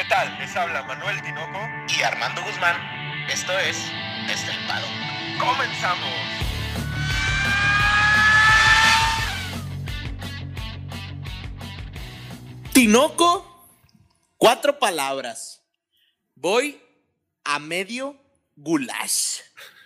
¿Qué tal? Les habla Manuel Tinoco y Armando Guzmán. Esto es Estelpado. ¡Comenzamos! Tinoco, cuatro palabras. Voy a medio goulash.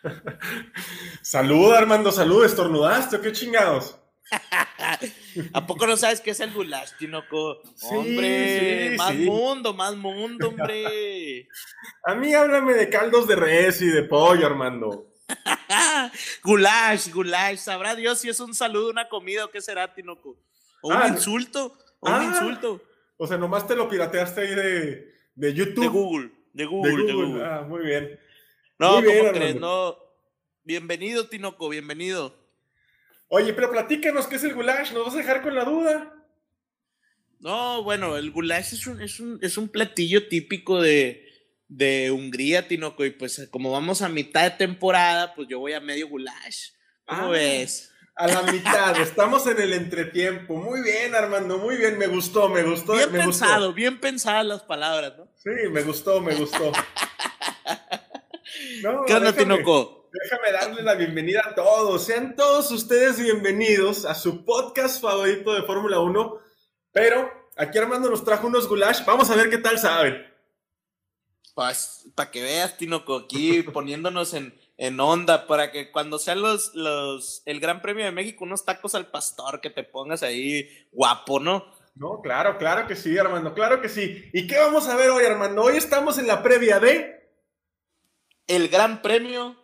Salud, Armando, salud. ¿Estornudaste o qué chingados? ¿A poco no sabes qué es el goulash, Tinoco? hombre, más mundo, más mundo, hombre. A mí háblame de caldos de res y de pollo, Armando. goulash, goulash. Sabrá Dios si es un saludo, una comida o qué será, Tinoco. O un ah, insulto, o un ah, insulto. O sea, nomás te lo pirateaste ahí de, de YouTube. De Google, de Google, de Google. Ah, muy bien. No, muy ¿cómo crees? No. Bienvenido, Tinoco, bienvenido. Oye, pero platícanos qué es el goulash, nos vas a dejar con la duda. No, bueno, el goulash es un, es un, es un platillo típico de, de Hungría, Tinoco, y pues como vamos a mitad de temporada, pues yo voy a medio goulash. ¿Cómo ah, ves? A la mitad, estamos en el entretiempo. Muy bien, Armando, muy bien, me gustó, me gustó. Bien me pensado, bien pensadas las palabras, ¿no? Sí, me gustó, me gustó. ¿Qué onda, Tinoco? Déjame darle la bienvenida a todos. Sean todos ustedes bienvenidos a su podcast favorito de Fórmula 1. Pero aquí Armando nos trajo unos goulash. Vamos a ver qué tal saben. Pues, para que veas, Tinoco, aquí poniéndonos en, en onda, para que cuando sean los, los, el Gran Premio de México, unos tacos al pastor, que te pongas ahí guapo, ¿no? No, claro, claro que sí, Armando, claro que sí. ¿Y qué vamos a ver hoy, Armando? Hoy estamos en la previa de... El Gran Premio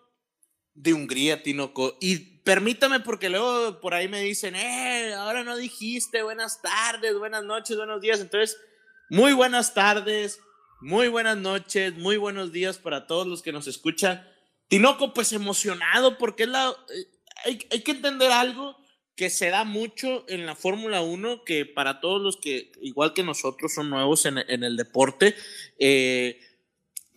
de Hungría, Tinoco. Y permítame, porque luego por ahí me dicen, eh, ahora no dijiste buenas tardes, buenas noches, buenos días. Entonces, muy buenas tardes, muy buenas noches, muy buenos días para todos los que nos escuchan. Tinoco, pues emocionado, porque es la, eh, hay, hay que entender algo que se da mucho en la Fórmula 1, que para todos los que, igual que nosotros, son nuevos en, en el deporte, eh,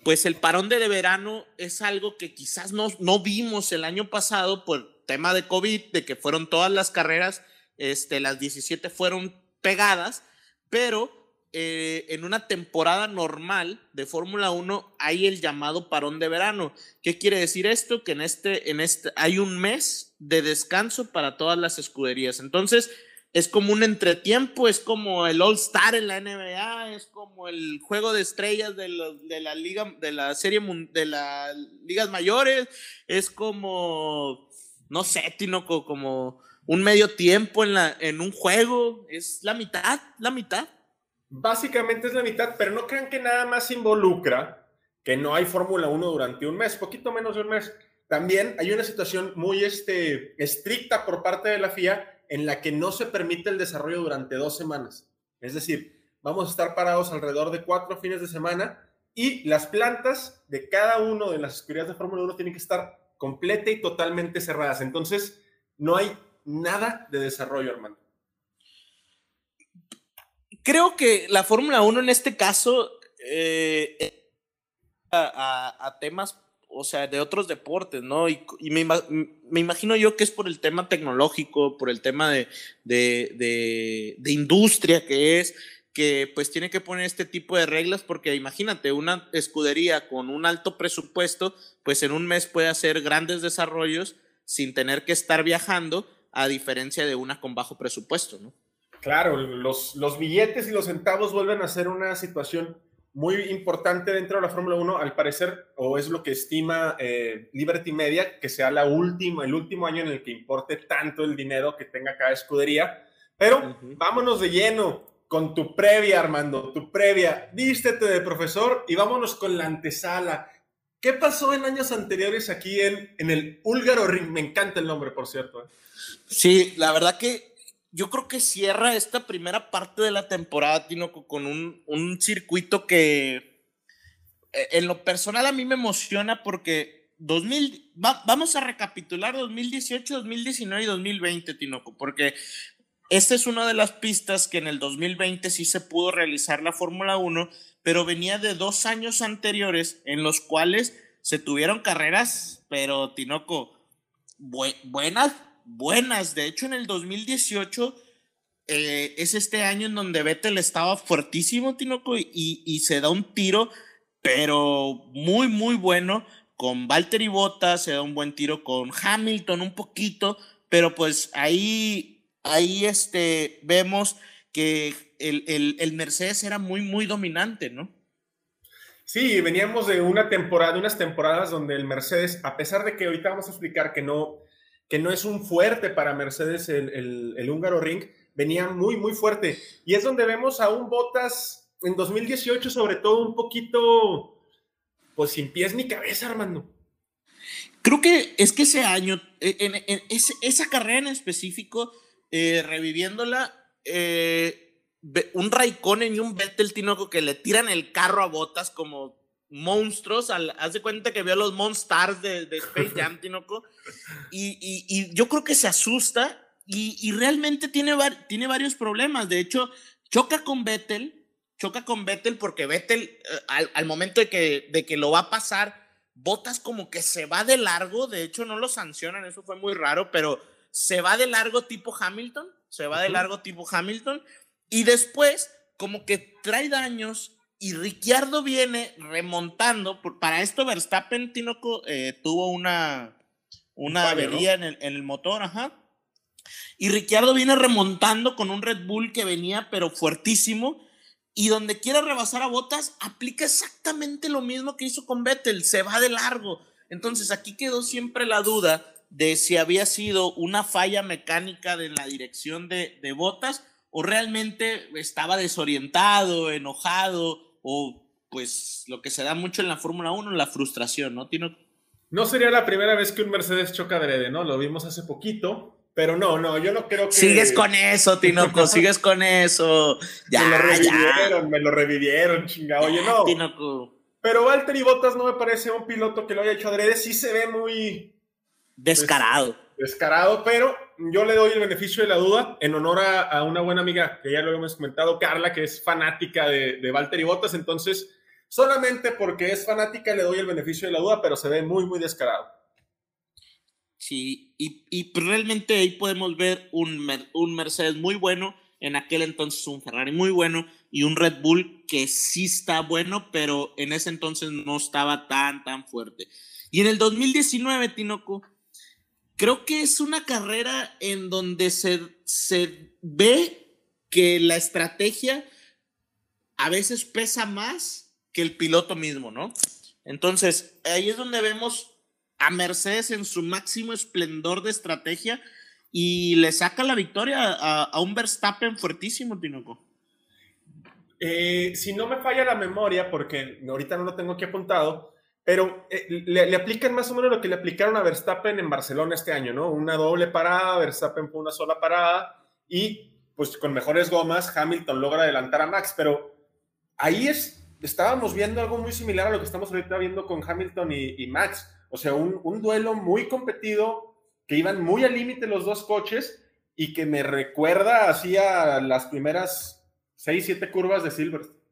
pues el parón de verano es algo que quizás no, no vimos el año pasado por tema de COVID, de que fueron todas las carreras, este, las 17 fueron pegadas, pero eh, en una temporada normal de Fórmula 1 hay el llamado parón de verano. ¿Qué quiere decir esto? Que en este, en este hay un mes de descanso para todas las escuderías. Entonces, es como un entretiempo, es como el All Star en la NBA, es como el juego de estrellas de, la liga, de la serie de las ligas mayores, es como, no sé, Tinoco, como un medio tiempo en, la, en un juego, es la mitad, la mitad. Básicamente es la mitad, pero no crean que nada más involucra que no hay Fórmula 1 durante un mes, poquito menos de un mes. También hay una situación muy este, estricta por parte de la FIA en la que no se permite el desarrollo durante dos semanas. Es decir, vamos a estar parados alrededor de cuatro fines de semana y las plantas de cada uno de las escuridades de Fórmula 1 tienen que estar completa y totalmente cerradas. Entonces, no hay nada de desarrollo, hermano. Creo que la Fórmula 1 en este caso eh, a, a, temas o sea, de otros deportes, ¿no? Y, me, imagino yo que es por el tema tecnológico, por el tema de, de, de, industria que es, que pues tiene que poner este tipo de reglas, porque imagínate, una escudería con un alto presupuesto, pues en un mes puede hacer grandes desarrollos sin tener que estar viajando, a diferencia de una con bajo presupuesto, ¿no? Claro, los billetes y los centavos vuelven a ser una situación muy importante dentro de la Fórmula 1, al parecer, o es lo que estima eh, Liberty Media, que sea la última, el último año en el que importe tanto el dinero que tenga cada escudería. Pero vámonos de lleno con tu previa, Armando, tu previa. Vístete de profesor y vámonos con la antesala. ¿Qué pasó en años anteriores aquí en, en el Húlgaro Ring? Me encanta el nombre, por cierto. ¿eh? Sí, la verdad que yo creo que cierra esta primera parte de la temporada, Tinoco, con un, circuito que eh, en lo personal a mí me emociona porque 2000, vamos a recapitular 2018, 2019 y 2020, Tinoco, porque esta es una de las pistas que en el 2020 sí se pudo realizar la Fórmula 1, pero venía de dos años anteriores en los cuales se tuvieron carreras, pero Tinoco, buenas, buenas. De hecho, en el 2018 eh, es este año en donde Vettel estaba fuertísimo, Tinoco, y, y se da un tiro, pero muy, muy bueno con Valtteri Bottas, se da un buen tiro con Hamilton un poquito, pero pues ahí, ahí este, vemos que el, el, el Mercedes era muy, muy dominante, ¿no? Sí, veníamos de una temporada, unas temporadas donde el Mercedes, a pesar de que ahorita vamos a explicar que no, que no es un fuerte para Mercedes el, el, húngaro ring, venía muy, muy fuerte. Y es donde vemos a un Bottas en 2018, sobre todo un poquito, pues sin pies ni cabeza, Armando. Creo que es que ese año, e, en, en, esa carrera en específico, eh, reviviéndola, eh, un Raikkonen y un Vettel Tinoco que le tiran el carro a botas como monstruos. Al, haz de cuenta que vio a los Monstars de, de Space Jam, Tinoco. Y, y, y, yo creo que se asusta y, y realmente tiene, tiene varios problemas. De hecho, choca con Vettel. Choca con Vettel porque Vettel, eh, al, al, momento de que, de que lo va a pasar, Botas como que se va de largo. De hecho, no lo sancionan, eso fue muy raro, pero se va de largo tipo Hamilton. Se va de largo tipo Hamilton y después, como que trae daños y Ricciardo viene remontando. Para esto, Verstappen Tinoco, eh, tuvo una, una avería ¿no? en, el, en, el, motor, ajá. Y Ricciardo viene remontando con un Red Bull que venía, pero fuertísimo. Y donde quiera rebasar a Botas, aplica exactamente lo mismo que hizo con Vettel, se va de largo. Entonces aquí quedó siempre la duda de si había sido una falla mecánica de la dirección de, de Botas o realmente estaba desorientado, enojado, o pues lo que se da mucho en la Fórmula 1, la frustración, ¿no? Tino? No sería la primera vez que un Mercedes choca adrede, ¿no? Lo vimos hace poquito, pero no, no, yo no creo que... Sigues con eso, Tinoco, sigues con eso. Ya, me lo revivieron, ya. me lo revivieron, chinga. Oye, no. Tinoco. Pero Valtteri Bottas no me parece un piloto que lo haya hecho adrede, sí se ve muy... Descarado. Pues, descarado, pero yo le doy el beneficio de la duda en honor a, a, una buena amiga que ya lo hemos comentado, Carla, que es fanática de, de Valtteri Bottas, entonces solamente porque es fanática le doy el beneficio de la duda, pero se ve muy, muy descarado. Sí, y, y realmente ahí podemos ver un, un Mercedes muy bueno, en aquel entonces un Ferrari muy bueno y un Red Bull que sí está bueno, pero en ese entonces no estaba tan, tan fuerte. Y en el 2019, Tinoco, creo que es una carrera en donde se, se ve que la estrategia a veces pesa más que el piloto mismo, ¿no? Entonces, ahí es donde vemos a Mercedes en su máximo esplendor de estrategia y le saca la victoria a, un Verstappen fuertísimo, Tinoco. Eh, si no me falla la memoria, porque ahorita no lo tengo aquí apuntado, pero eh, le, le, aplican más o menos lo que le aplicaron a Verstappen en Barcelona este año, ¿no? Una doble parada, Verstappen fue una sola parada y pues con mejores gomas Hamilton logra adelantar a Max, pero ahí es, estábamos viendo algo muy similar a lo que estamos ahorita viendo con Hamilton y, y Max, o sea, un, un, duelo muy competido, que iban muy al límite los dos coches y que me recuerda así a las primeras seis, siete curvas de Silverstone.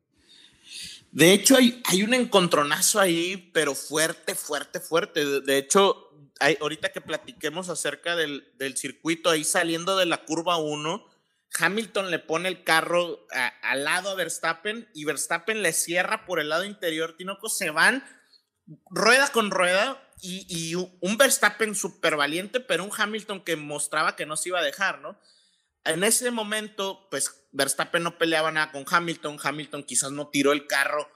De hecho, hay, hay un encontronazo ahí, pero fuerte, fuerte, fuerte. De, hecho, hay, ahorita que platiquemos acerca del, del, circuito, ahí saliendo de la curva 1, Hamilton le pone el carro al lado a Verstappen y Verstappen le cierra por el lado interior. Tinoco se van rueda con rueda y, y un Verstappen súper valiente, pero un Hamilton que mostraba que no se iba a dejar, ¿no? En ese momento, pues Verstappen no peleaba nada con Hamilton, Hamilton quizás no tiró el carro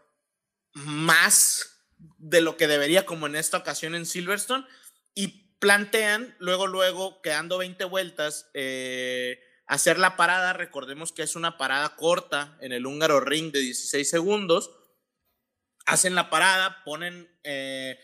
más de lo que debería como en esta ocasión en Silverstone y plantean luego, luego, quedando 20 vueltas, eh, hacer la parada, recordemos que es una parada corta en el húngaro ring de 16 segundos, hacen la parada, ponen... Eh,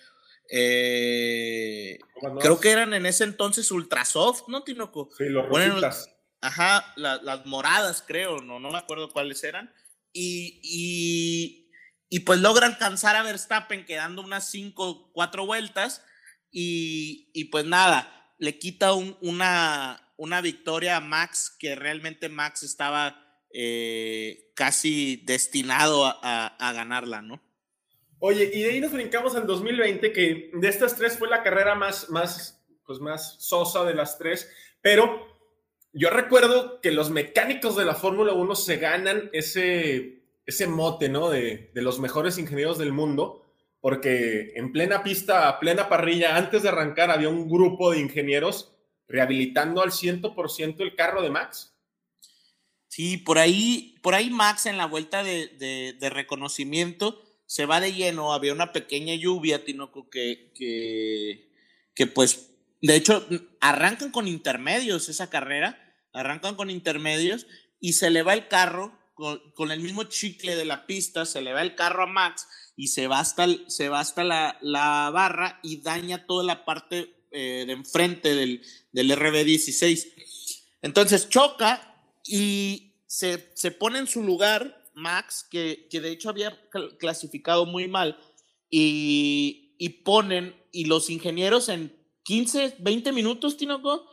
eh, creo que eran en ese entonces Ultrasoft, ¿no, Tinoco? Sí, los rositas. Ajá, la, las moradas, creo, no, no me acuerdo cuáles eran. Y, y, y, pues logra alcanzar a Verstappen quedando unas 5, 4 vueltas. Y, y, pues nada, le quita un, una, una victoria a Max, que realmente Max estaba eh, casi destinado a, a, a, ganarla, ¿no? Oye, y de ahí nos brincamos al 2020, que de estas tres fue la carrera más, más, pues más sosa de las tres, pero yo recuerdo que los mecánicos de la Fórmula 1 se ganan ese, ese mote, ¿no? De, de los mejores ingenieros del mundo, porque en plena pista, a plena parrilla, antes de arrancar, había un grupo de ingenieros rehabilitando al 100% el carro de Max. Sí, por ahí, por ahí Max en la vuelta de, de, reconocimiento se va de lleno, había una pequeña lluvia, Tinoco, que, que, que pues, de hecho, arrancan con intermedios esa carrera, arrancan con intermedios y se le va el carro con, con, el mismo chicle de la pista, se le va el carro a Max y se va hasta, se va hasta la, la barra y daña toda la parte eh, de enfrente del, del RB16. Entonces choca y se, se pone en su lugar Max, que, que, de hecho había clasificado muy mal, y, y, ponen, y los ingenieros en 15, 20 minutos, Tinoco,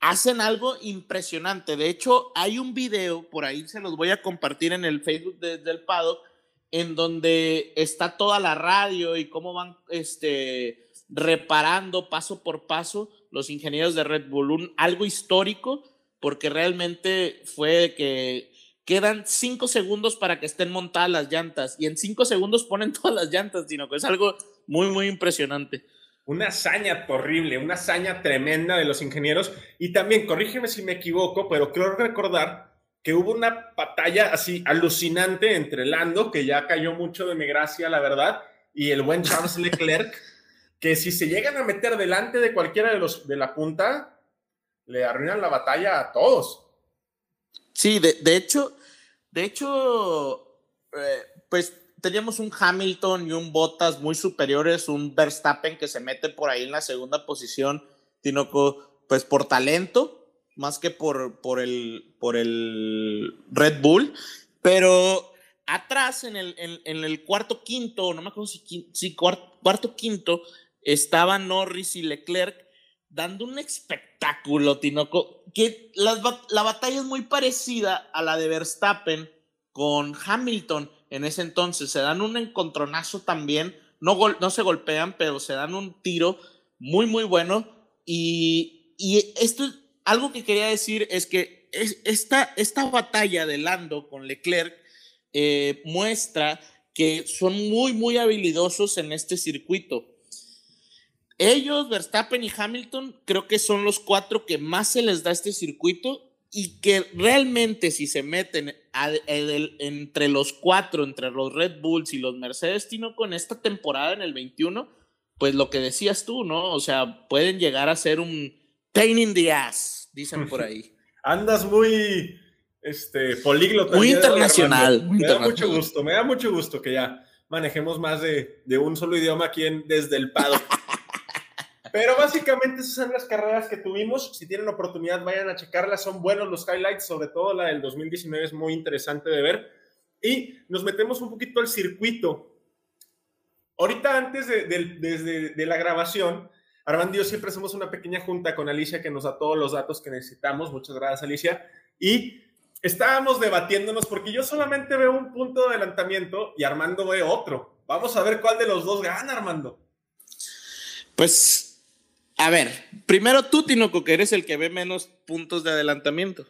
hacen algo impresionante. De hecho, hay un video, por ahí se los voy a compartir en el Facebook de, del Pado, en donde está toda la radio y cómo van este, reparando paso por paso los ingenieros de Red Bull. Algo histórico, porque realmente fue que quedan cinco segundos para que estén montadas las llantas y en cinco segundos ponen todas las llantas, que es algo muy, muy impresionante. Una hazaña horrible, una hazaña tremenda de los ingenieros. Y también, corrígeme si me equivoco, pero creo recordar que hubo una batalla así alucinante entre Lando, que ya cayó mucho de mi gracia, la verdad, y el buen Charles Leclerc, que si se llegan a meter delante de cualquiera de los de la punta, le arruinan la batalla a todos. Sí, de, de hecho, de hecho, eh, pues teníamos un Hamilton y un Bottas muy superiores, un Verstappen que se mete por ahí en la segunda posición, Tinoco, pues por talento, más que por, por, el, por el Red Bull, pero atrás en el, en, el cuarto quinto, no me acuerdo si, si cuarto, cuarto quinto, estaban Norris y Leclerc dando un espectáculo, Tinoco, que la, la batalla es muy parecida a la de Verstappen con Hamilton en ese entonces. Se dan un encontronazo también, no, gol, no se golpean, pero se dan un tiro muy, muy bueno. Y, y esto, algo que quería decir es que es, esta, esta batalla de Lando con Leclerc eh, muestra que son muy, muy habilidosos en este circuito. Ellos, Verstappen y Hamilton, creo que son los cuatro que más se les da este circuito y que realmente si se meten entre los cuatro, entre los Red Bulls y los Mercedes, Tino, con esta temporada en el 21, pues lo que decías tú, ¿no? O sea, pueden llegar a ser un pain in the ass, dicen por ahí. Andas muy este, políglota. Muy internacional. Muy me internacional. da mucho gusto, me da mucho gusto que ya manejemos más de, de un solo idioma aquí en, desde el Pado. Pero básicamente esas son las carreras que tuvimos. Si tienen oportunidad, vayan a checarlas. Son buenos los highlights, sobre todo la del 2019 es muy interesante de ver. Y nos metemos un poquito al circuito. Ahorita antes de, de, de, de la grabación, Armando y yo siempre hacemos una pequeña junta con Alicia que nos da todos los datos que necesitamos. Muchas gracias, Alicia. Y estábamos debatiéndonos porque yo solamente veo un punto de adelantamiento y Armando ve otro. Vamos a ver cuál de los dos gana, Armando. Pues a ver, primero tú, Tinoco, que eres el que ve menos puntos de adelantamiento.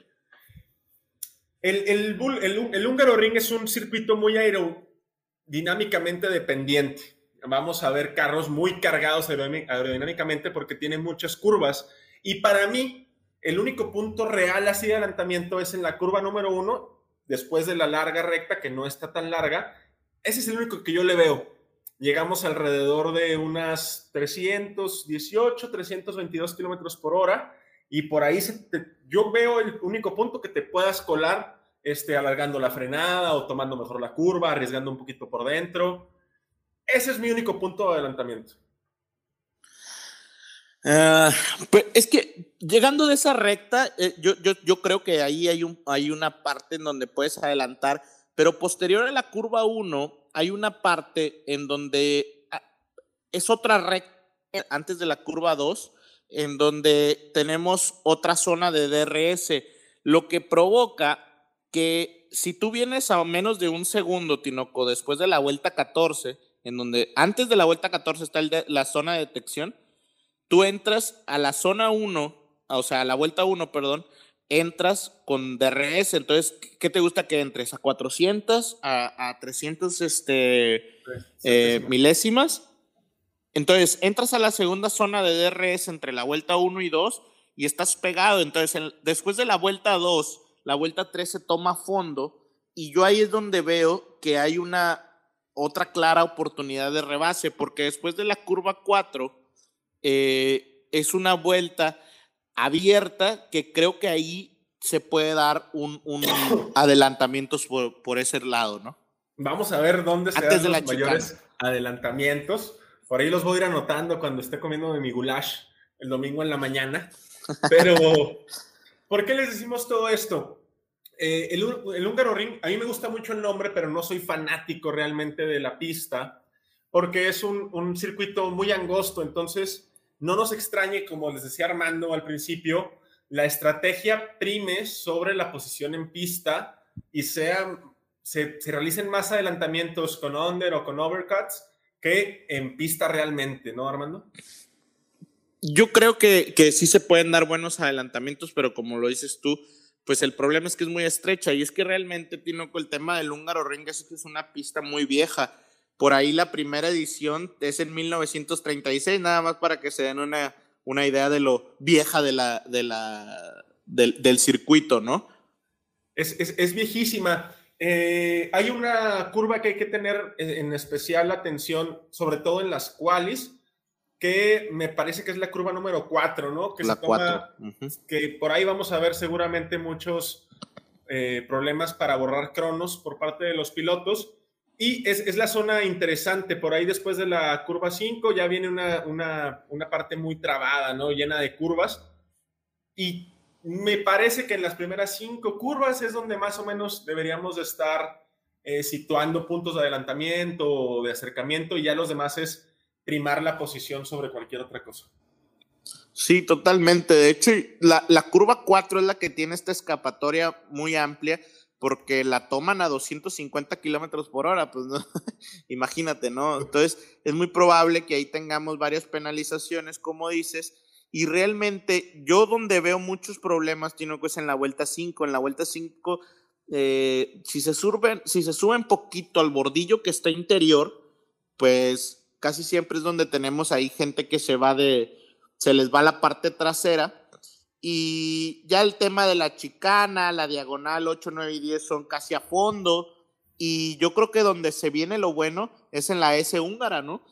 El, el, el, el húngaro ring es un circuito muy aerodinámicamente dependiente. Vamos a ver carros muy cargados aerodinámicamente porque tienen muchas curvas. Y para mí, el único punto real así de adelantamiento es en la curva número uno, después de la larga recta, que no está tan larga. Ese es el único que yo le veo llegamos alrededor de unas 318, 322 kilómetros por hora y por ahí se te, yo veo el único punto que te puedas colar este, alargando la frenada o tomando mejor la curva, arriesgando un poquito por dentro. Ese es mi único punto de adelantamiento. Uh, pues es que llegando de esa recta, eh, yo, yo, yo, creo que ahí hay, un, hay una parte en donde puedes adelantar, pero posterior a la curva 1, hay una parte en donde ah, es otra recta antes de la curva 2, en donde tenemos otra zona de DRS, lo que provoca que si tú vienes a menos de un segundo, Tinoco, después de la vuelta 14, en donde antes de la vuelta 14 está el de, la zona de detección, tú entras a la zona 1, o sea, a la vuelta 1, perdón, entras con DRS. Entonces, ¿qué te gusta que entres? ¿A 400? ¿A, a 300 este, eh, milésimas? Entonces, entras a la segunda zona de DRS entre la vuelta 1 y 2 y estás pegado. Entonces, después de la vuelta 2, la vuelta 3 se toma fondo y yo ahí es donde veo que hay una otra clara oportunidad de rebase, porque después de la curva 4 eh, es una vuelta abierta que creo que ahí se puede dar un, un adelantamientos por, por, ese lado, ¿no? Vamos a ver dónde se dan los mayores adelantamientos. Por ahí los voy a ir anotando cuando esté comiendo mi goulash el domingo en la mañana. Pero, ¿por qué les decimos todo esto? Eh, el, el húngaro ring, a mí me gusta mucho el nombre, pero no soy fanático realmente de la pista, porque es un, un circuito muy angosto, entonces no nos extrañe, como les decía Armando al principio, la estrategia prime sobre la posición en pista y sea, se, se, realicen más adelantamientos con under o con overcuts que en pista realmente, ¿no, Armando? Yo creo que, que sí se pueden dar buenos adelantamientos, pero como lo dices tú, pues el problema es que es muy estrecha y es que realmente, Tinoco, el tema del húngaro ring es que es una pista muy vieja. Por ahí la primera edición es en 1936, nada más para que se den una, una idea de lo vieja de la, de la, del, del circuito, ¿no? Es, es, es viejísima. Eh, hay una curva que hay que tener en especial atención, sobre todo en las qualis, que me parece que es la curva número 4, ¿no? Que la 4. Uh -huh. Que por ahí vamos a ver seguramente muchos eh, problemas para borrar cronos por parte de los pilotos. Y es, es, la zona interesante, por ahí después de la curva 5 ya viene una, una, una, parte muy trabada, ¿no? Llena de curvas. Y me parece que en las primeras cinco curvas es donde más o menos deberíamos de estar eh, situando puntos de adelantamiento o de acercamiento y ya los demás es primar la posición sobre cualquier otra cosa. Sí, totalmente. De hecho, la, la curva 4 es la que tiene esta escapatoria muy amplia porque la toman a 250 kilómetros por hora, pues no, imagínate, ¿no? Entonces, es muy probable que ahí tengamos varias penalizaciones, como dices, y realmente yo donde veo muchos problemas, Tino, es en la vuelta 5. En la vuelta 5, eh, si, se suben, si se suben poquito al bordillo que está interior, pues casi siempre es donde tenemos ahí gente que se va de, se les va la parte trasera. Y ya el tema de la chicana, la diagonal 8, 9 y 10 son casi a fondo. Y yo creo que donde se viene lo bueno es en la S húngara, ¿no?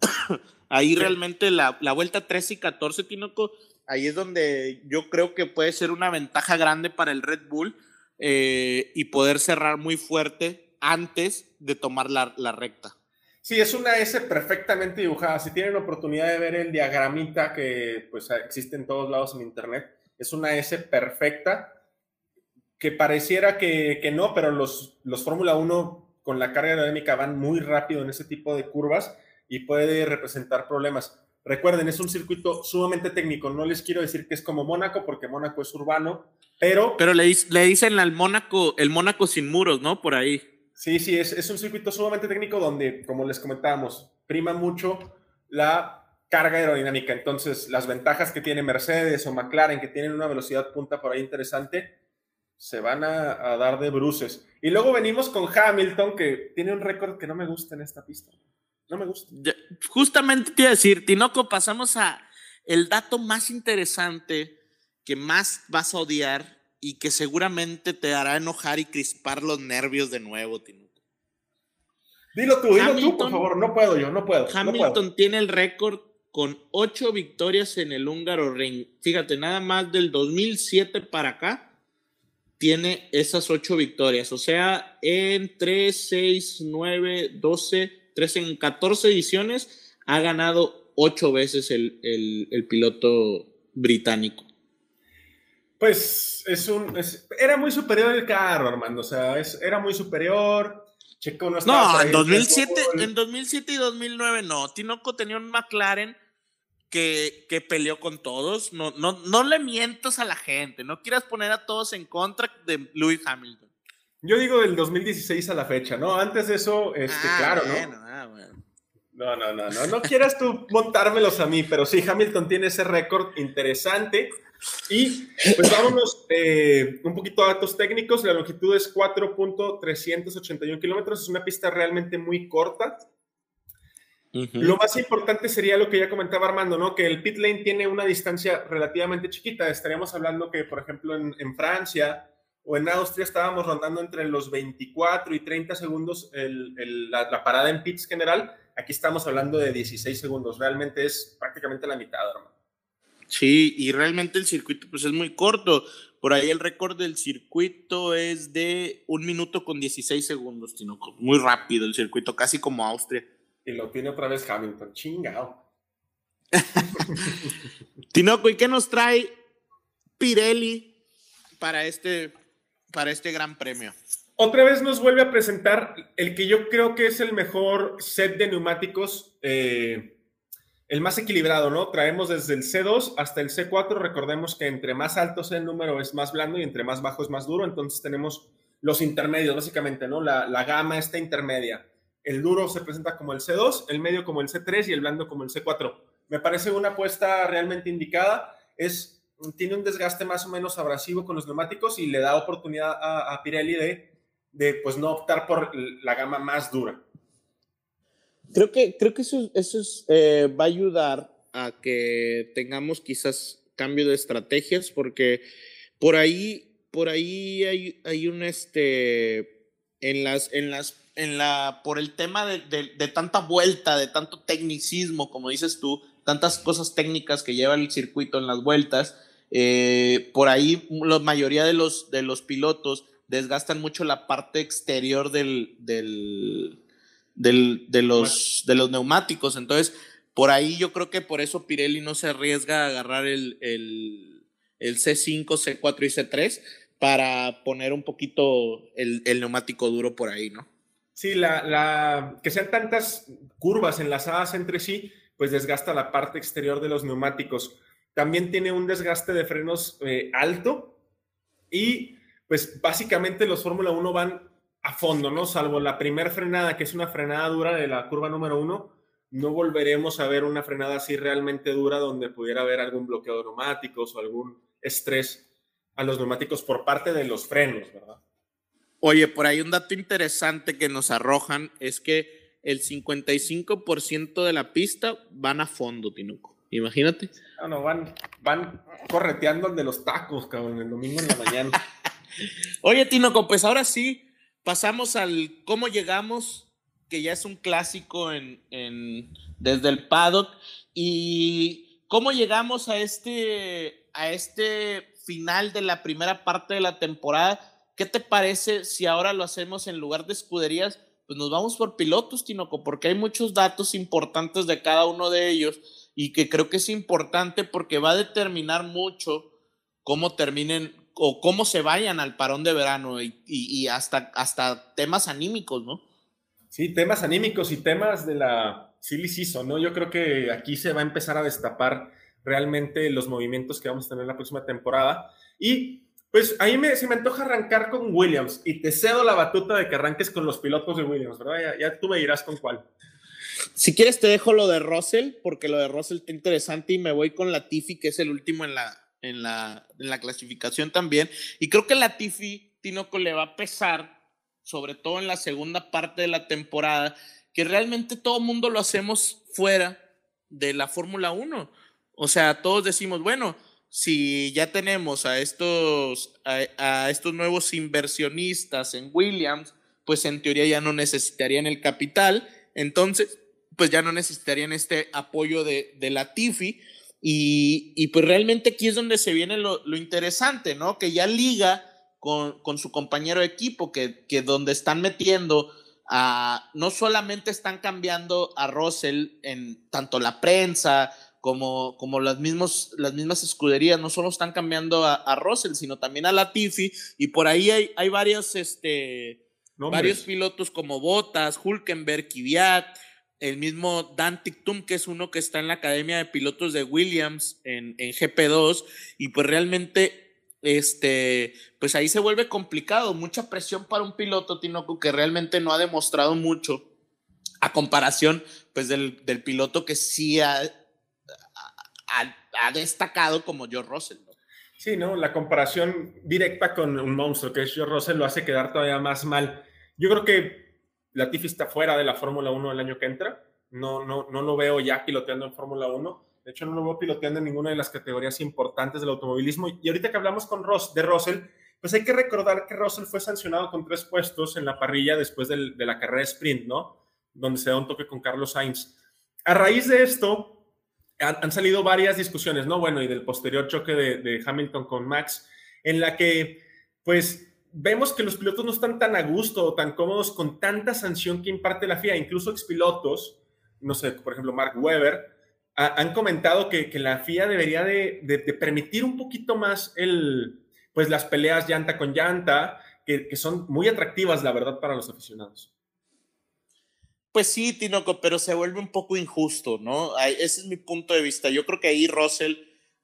ahí sí. realmente la, la, vuelta 13 y 14, Tinoco, ahí es donde yo creo que puede ser una ventaja grande para el Red Bull eh, y poder cerrar muy fuerte antes de tomar la, la recta. Sí, es una S perfectamente dibujada. Si tienen oportunidad de ver el diagramita que pues, existe en todos lados en Internet, es una S perfecta que pareciera que, que no, pero los, los Fórmula 1 con la carga aerodinámica van muy rápido en ese tipo de curvas y puede representar problemas. Recuerden, es un circuito sumamente técnico. No les quiero decir que es como Mónaco, porque Mónaco es urbano, pero... Pero le, le dicen al Mónaco, el Mónaco sin muros, ¿no? Por ahí. Sí, sí, es, es, un circuito sumamente técnico donde, como les comentábamos, prima mucho la carga aerodinámica. Entonces, las ventajas que tiene Mercedes o McLaren, que tienen una velocidad punta por ahí interesante, se van a, dar de bruces. Y luego venimos con Hamilton, que tiene un récord que no me gusta en esta pista. No me gusta. Justamente te iba a decir, Tinoco, pasamos a el dato más interesante que más vas a odiar y que seguramente te hará enojar y crispar los nervios de nuevo, Tinuco. Dilo tú, dilo Hamilton, tú, por favor. No puedo yo, no puedo. Hamilton no puedo. tiene el récord con ocho victorias en el húngaro ring. Fíjate, nada más del 2007 para acá tiene esas ocho victorias. O sea, en 3, 6, 9, 12, 13, en 14 ediciones ha ganado ocho veces el, el, el piloto británico. Pues es un. Es, era muy superior el carro, Armando. O sea, es, era muy superior. Checo no No, en 2007, en 2007 y 2009 no. Tinoco tenía un McLaren que, que peleó con todos. No, no, no le mientas a la gente. No quieras poner a todos en contra de Lewis Hamilton. Yo digo del 2016 a la fecha, ¿no? Antes de eso, este, ah, claro, bueno, ¿no? Ah, bueno. No, no, no, no, no quieras tú montármelos a mí, pero sí, Hamilton tiene ese récord interesante. Y pues vámonos eh, un poquito a datos técnicos. La longitud es 4.381 kilómetros, es una pista realmente muy corta. Lo más importante sería lo que ya comentaba Armando, ¿no? Que el pit lane tiene una distancia relativamente chiquita. Estaríamos hablando que, por ejemplo, en, en Francia o en Austria estábamos rondando entre los 24 y 30 segundos la, parada en pits general. Aquí estamos hablando de 16 segundos. Realmente es prácticamente la mitad, hermano. Sí, y realmente el circuito pues es muy corto. Por ahí el récord del circuito es de un minuto con 16 segundos, Tinoco. Muy rápido el circuito, casi como Austria. Y lo tiene otra vez Hamilton. Chingado. Tinoco, ¿y qué nos trae Pirelli para este para este gran premio. Otra vez nos vuelve a presentar el que yo creo que es el mejor set de neumáticos, eh, el más equilibrado, ¿no? Traemos desde el C2 hasta el C4. Recordemos que entre más alto sea el número es más blando y entre más bajo es más duro. Entonces tenemos los intermedios, básicamente, ¿no? La, la gama está intermedia. El duro se presenta como el C2, el medio como el C3 y el blando como el C4. Me parece una apuesta realmente indicada. Es tiene un desgaste más o menos abrasivo con los neumáticos y le da oportunidad a, Pirelli de, de, pues, no optar por la gama más dura. Creo que, creo que eso, eso eh, va a ayudar a que tengamos quizás cambio de estrategias, porque por ahí, por ahí hay, hay un este, en las, en las, en la, por el tema de, de tanta vuelta, de tanto tecnicismo, como dices tú, tantas cosas técnicas que lleva el circuito en las vueltas, eh, por ahí la mayoría de los, de los pilotos desgastan mucho la parte exterior del, del, de, los, de los neumáticos. Entonces, por ahí yo creo que por eso Pirelli no se arriesga a agarrar el, el, el C5, C4 y C3 para poner un poquito el, el neumático duro por ahí, ¿no? Sí, la, la, que sean tantas curvas enlazadas entre sí, pues desgasta la parte exterior de los neumáticos. También tiene un desgaste de frenos eh, alto y pues básicamente los Fórmula 1 van a fondo, ¿no? Salvo la primera frenada, que es una frenada dura de la curva número uno, no volveremos a ver una frenada así realmente dura donde pudiera haber algún bloqueo de neumáticos o algún estrés a los neumáticos por parte de los frenos, ¿verdad? Oye, por ahí un dato interesante que nos arrojan es que el 55% de la pista van a fondo, Tinuco. Imagínate. No, no, van, van correteando de los tacos, cabrón, el domingo en la mañana. Oye, Tinoco, pues ahora sí, pasamos al cómo llegamos, que ya es un clásico en, desde el paddock, y cómo llegamos a este, a este final de la primera parte de la temporada. ¿Qué te parece si ahora lo hacemos en lugar de escuderías? Pues nos vamos por pilotos, Tinoco, porque hay muchos datos importantes de cada uno de ellos y que creo que es importante porque va a determinar mucho cómo terminen o cómo se vayan al parón de verano y, hasta, hasta temas anímicos, ¿no? Sí, temas anímicos y temas de la silly season, ¿no? Yo creo que aquí se va a empezar a destapar realmente los movimientos que vamos a tener la próxima temporada. Y pues ahí me, se me antoja arrancar con Williams y te cedo la batuta de que arranques con los pilotos de Williams, ¿verdad? Ya, ya tú me dirás con cuál. Si quieres te dejo lo de Russell, porque lo de Russell está interesante y me voy con la Tiffy, que es el último en la, en la, en la clasificación también. Y creo que la Tiffy, Tinoco, le va a pesar, sobre todo en la segunda parte de la temporada, que realmente todo mundo lo hacemos fuera de la Fórmula 1. O sea, todos decimos, bueno, si ya tenemos a estos, a estos nuevos inversionistas en Williams, pues en teoría ya no necesitarían el capital. Entonces, pues ya no necesitarían este apoyo de, de la TIFI. Y, y, pues realmente aquí es donde se viene lo, lo interesante, ¿no? Que ya liga con, con, su compañero de equipo, que, que donde están metiendo a, no solamente están cambiando a Russell en tanto la prensa como, como las, mismos, las mismas escuderías, no solo están cambiando a, a Russell, sino también a la Latifi, y por ahí hay, hay varios, este, varios pilotos como Bottas, Hulkenberg, Kvyat, el mismo Dan Tictum, que es uno que está en la Academia de Pilotos de Williams en, en GP2, y pues realmente, este, pues ahí se vuelve complicado, mucha presión para un piloto, Tinoco, que realmente no ha demostrado mucho a comparación pues del, del piloto que sí ha, ha, destacado como George Russell. Sí, ¿no? La comparación directa con un monstruo que es George Russell lo hace quedar todavía más mal. Yo creo que Latifi está fuera de la Fórmula 1 el año que entra. No, no, no lo veo ya piloteando en Fórmula 1. De hecho, no lo veo piloteando en ninguna de las categorías importantes del automovilismo. Y ahorita que hablamos con Ross, de Russell, pues hay que recordar que Russell fue sancionado con tres puestos en la parrilla después de la carrera sprint, ¿no? Donde se da un toque con Carlos Sainz. A raíz de esto, han, salido varias discusiones, ¿no? Bueno, y del posterior choque de, Hamilton con Max, en la que, pues, vemos que los pilotos no están tan a gusto o tan cómodos con tanta sanción que imparte la FIA. Incluso expilotos, no sé, por ejemplo, Mark Webber, han comentado que, la FIA debería de, permitir un poquito más el, pues, las peleas llanta con llanta, que, que son muy atractivas, la verdad, para los aficionados. Pues sí, Tinoco, pero se vuelve un poco injusto, ¿no? Ese es mi punto de vista. Yo creo que ahí Russell,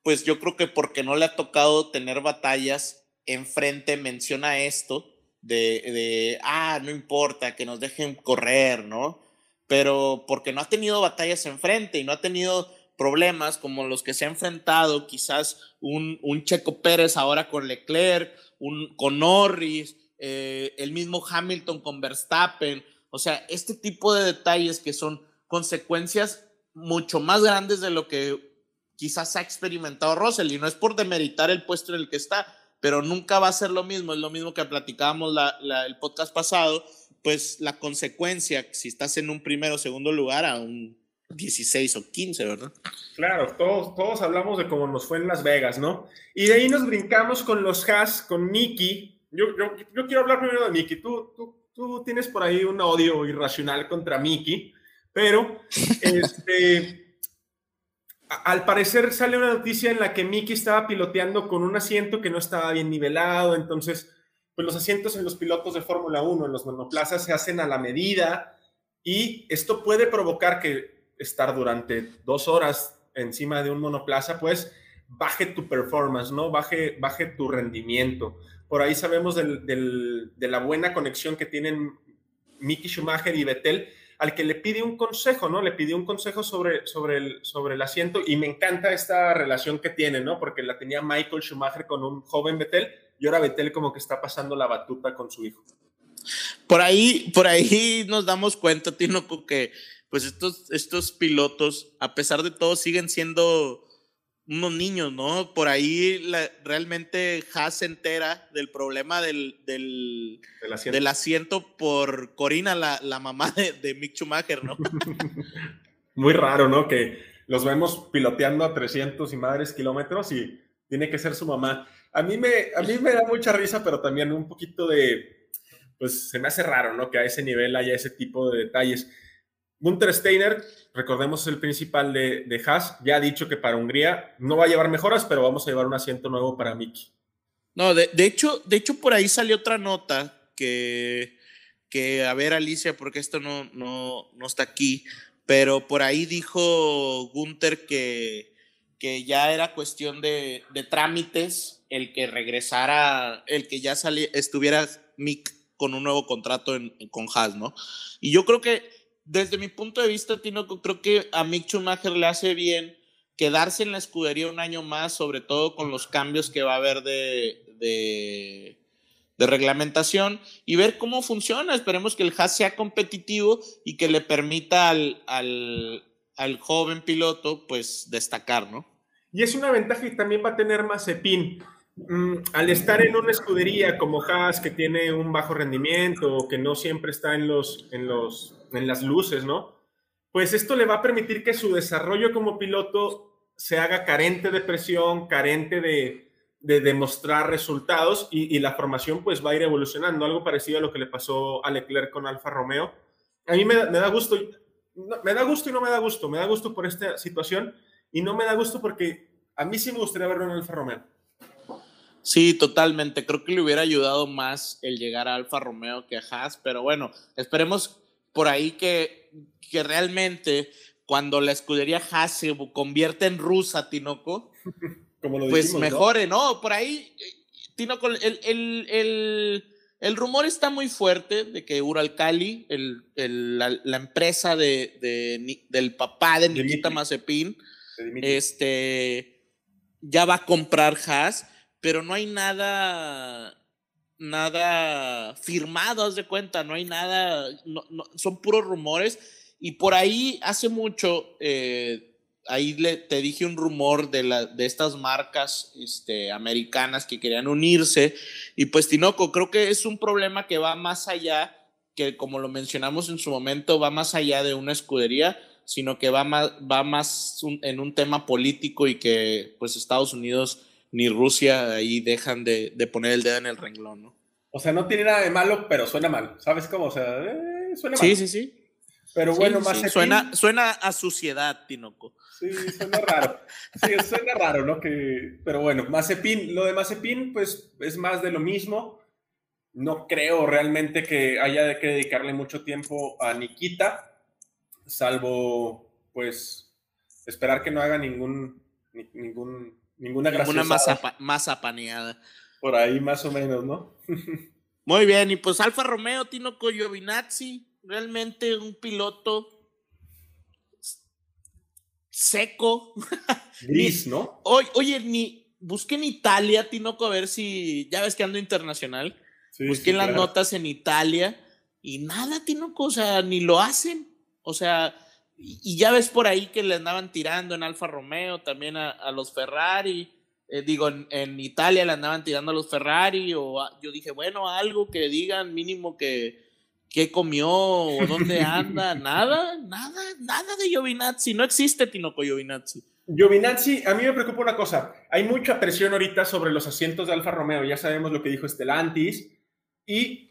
pues yo creo que porque no le ha tocado tener batallas enfrente, menciona esto de, de ah, no importa, que nos dejen correr, ¿no? Pero porque no ha tenido batallas enfrente y no ha tenido problemas como los que se ha enfrentado, quizás un, un Checo Pérez ahora con Leclerc, un, con Norris, eh, el mismo Hamilton con Verstappen o sea, este tipo de detalles que son consecuencias mucho más grandes de lo que quizás ha experimentado Russell. Y no es por demeritar el puesto en el que está, pero nunca va a ser lo mismo. Es lo mismo que platicábamos el podcast pasado. Pues la consecuencia, si estás en un primero o segundo lugar, a un 16 o 15, ¿verdad? Claro, todos, todos hablamos de cómo nos fue en Las Vegas, ¿no? Y de ahí nos brincamos con los Haas, con Nicky. Yo, yo, yo quiero hablar primero de Nicky. Tú, tú tú tienes por ahí un odio irracional contra Mickey, pero este, al parecer sale una noticia en la que Mickey estaba piloteando con un asiento que no estaba bien nivelado, entonces pues los asientos en los pilotos de Fórmula 1, en los monoplazas, se hacen a la medida y esto puede provocar que estar durante dos horas encima de un monoplaza, pues baje tu performance, ¿no? Baje, baje tu rendimiento. Por ahí sabemos de la buena conexión que tienen Mickey Schumacher y Vettel, al que le pide un consejo, ¿no? Le pidió un consejo sobre, sobre, el, sobre el asiento y me encanta esta relación que tienen, ¿no? Porque la tenía Michael Schumacher con un joven Vettel y ahora Vettel como que está pasando la batuta con su hijo. Por ahí, por ahí nos damos cuenta, Tino, que pues estos, estos pilotos, a pesar de todo, siguen siendo unos niños, ¿no? Por ahí realmente Haas se entera del problema del, del, asiento. por Corina, la, la mamá de, de, Mick Schumacher, ¿no? Muy raro, ¿no? Que los vemos piloteando a 300 y madres kilómetros y tiene que ser su mamá. A mí, me, a mí me da mucha risa, pero también un poquito de, pues se me hace raro, ¿no? Que a ese nivel haya ese tipo de detalles. Gunther Steiner, recordemos el principal de, de Haas, ya ha dicho que para Hungría no va a llevar mejoras, pero vamos a llevar un asiento nuevo para Miki. No, de, hecho, de hecho, por ahí salió otra nota que, que a ver, Alicia, porque esto no, no, no está aquí, pero por ahí dijo Gunther que, que ya era cuestión de, de trámites el que regresara, el que ya estuviera Mick con un nuevo contrato con Haas, ¿no? Y yo creo que desde mi punto de vista, Tino, creo que a Mick Schumacher le hace bien quedarse en la escudería un año más, sobre todo con los cambios que va a haber de, de, reglamentación y ver cómo funciona. Esperemos que el Haas sea competitivo y que le permita al, al, joven piloto pues destacar, ¿no? Y es una ventaja y también va a tener. Mm, al estar en una escudería como Haas que tiene un bajo rendimiento que no siempre está en los, en los en las luces, ¿no? Pues esto le va a permitir que su desarrollo como piloto se haga carente de presión, carente de, demostrar resultados y, la formación pues va a ir evolucionando, algo parecido a lo que le pasó a Leclerc con Alfa Romeo. A mí me, da gusto, me da gusto y no me da gusto, me da gusto por esta situación y no me da gusto porque a mí sí me gustaría verlo en Alfa Romeo. Sí, totalmente. Creo que le hubiera ayudado más el llegar a Alfa Romeo que a Haas, pero bueno, esperemos por ahí que, que realmente cuando la escudería Haas se convierte en rusa, Tinoco, pues mejore, ¿no? Por ahí, Tinoco, el, el, el rumor está muy fuerte de que Uralcali, el, el, la, empresa de, de, del papá de Nikita Mazepin, este, ya va a comprar Haas, pero no hay nada nada firmado, haz de cuenta, no hay nada, son puros rumores. Y por ahí hace mucho, eh, ahí le, te dije un rumor de, la, de estas marcas este, americanas que querían unirse. Y pues Tinoco, creo que es un problema que va más allá, que como lo mencionamos en su momento, va más allá de una escudería, sino que va más, va más en un tema político y que pues Estados Unidos ni Rusia ahí dejan de, de, poner el dedo en el renglón, ¿no? O sea, no tiene nada de malo, pero suena mal. ¿Sabes cómo? O sea, eh, suena mal. Sí, sí, sí. Pero bueno, más suena, suena a suciedad, Tinoco. Sí, suena raro. Sí, suena raro, ¿no? Que, pero bueno, Mazepin, lo de Mazepin, pues es más de lo mismo. No creo realmente que haya que dedicarle mucho tiempo a Nikita, salvo, pues, esperar que no haga ningún, ningún Ninguna Ninguna masa, masa paneada. Por ahí más o menos, ¿no? Muy bien, y pues Alfa Romeo, Tino Giovinazzi, realmente un piloto seco. Gris, ¿no? Oye, oye, ni busqué en Italia, Tinoco, a ver si ya ves que ando internacional. busqué en las notas en Italia y nada, Tinoco, o sea, ni lo hacen. O sea, y, ya ves por ahí que le andaban tirando en Alfa Romeo también a, los Ferrari. Eh, digo, en, Italia le andaban tirando a los Ferrari. O yo dije, bueno, algo que digan mínimo que, qué comió o dónde anda. nada, nada, nada de Giovinazzi. No existe Tinoco Giovinazzi. Giovinazzi, a mí me preocupa una cosa. Hay mucha presión ahorita sobre los asientos de Alfa Romeo. Ya sabemos lo que dijo Estelantis. Y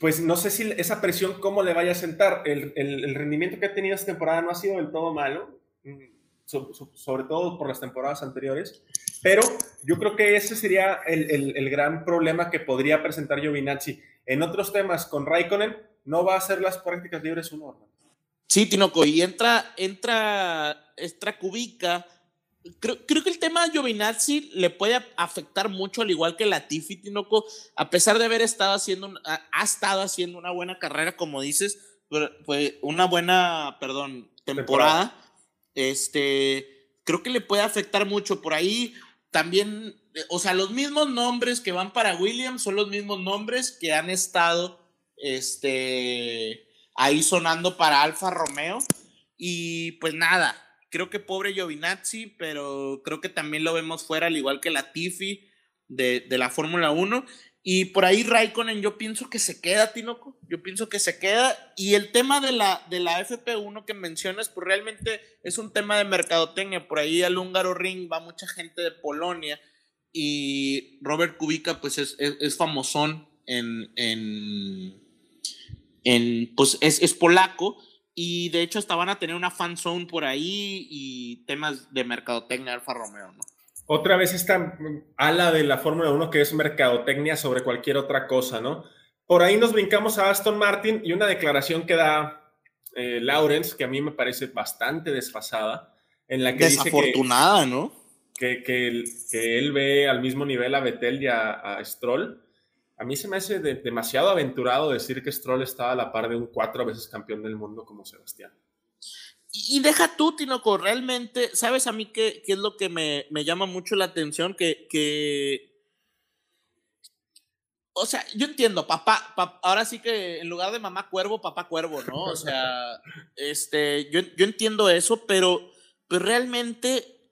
pues no sé si esa presión cómo le vaya a sentar. El, el, rendimiento que ha tenido esta temporada no ha sido del todo malo, mm, sobre todo por las temporadas anteriores, pero yo creo que ese sería el, el gran problema que podría presentar Giovinazzi. En otros temas, con Raikkonen, no va a hacer las prácticas libres uno. Sí, Tinoco, y entra, entra, Creo, creo, que el tema de Giovinazzi le puede afectar mucho, al igual que Latifi, Tinoco, a pesar de haber estado haciendo, ha estado haciendo una buena carrera, como dices, fue una buena, perdón, temporada. Este, creo que le puede afectar mucho. Por ahí también, o sea, los mismos nombres que van para Williams son los mismos nombres que han estado, este, ahí sonando para Alfa Romeo. Y pues nada, Creo que pobre Giovinazzi, pero creo que también lo vemos fuera, al igual que la Tifi de, de la Fórmula 1. Y por ahí Raikkonen, yo pienso que se queda, Tinoco. Yo pienso que se queda. Y el tema de la, de la FP1 que mencionas, pues realmente es un tema de mercadotecnia. Por ahí al húngaro ring va mucha gente de Polonia. Y Robert Kubica, pues es, es, famosón en, en, en. pues es, es polaco. Y de hecho hasta van a tener una fan zone por ahí y temas de mercadotecnia Alfa Romeo, ¿no? Otra vez esta ala de la Fórmula 1 que es mercadotecnia sobre cualquier otra cosa, ¿no? Por ahí nos brincamos a Aston Martin y una declaración que da eh, Lawrence, que a mí me parece bastante desfasada, en la que Desafortunada, ¿no? Que, que, que, él ve al mismo nivel a Vettel y a, a Stroll a mí se me hace demasiado aventurado decir que Stroll estaba a la par de un cuatro veces campeón del mundo como Sebastián. Y, deja tú, Tinoco, realmente, ¿sabes a mí qué, qué es lo que me, llama mucho la atención? Que, que, o sea, yo entiendo, papá, ahora sí que en lugar de mamá cuervo, papá cuervo, ¿no? O sea, este, yo, yo entiendo eso, pero, pero realmente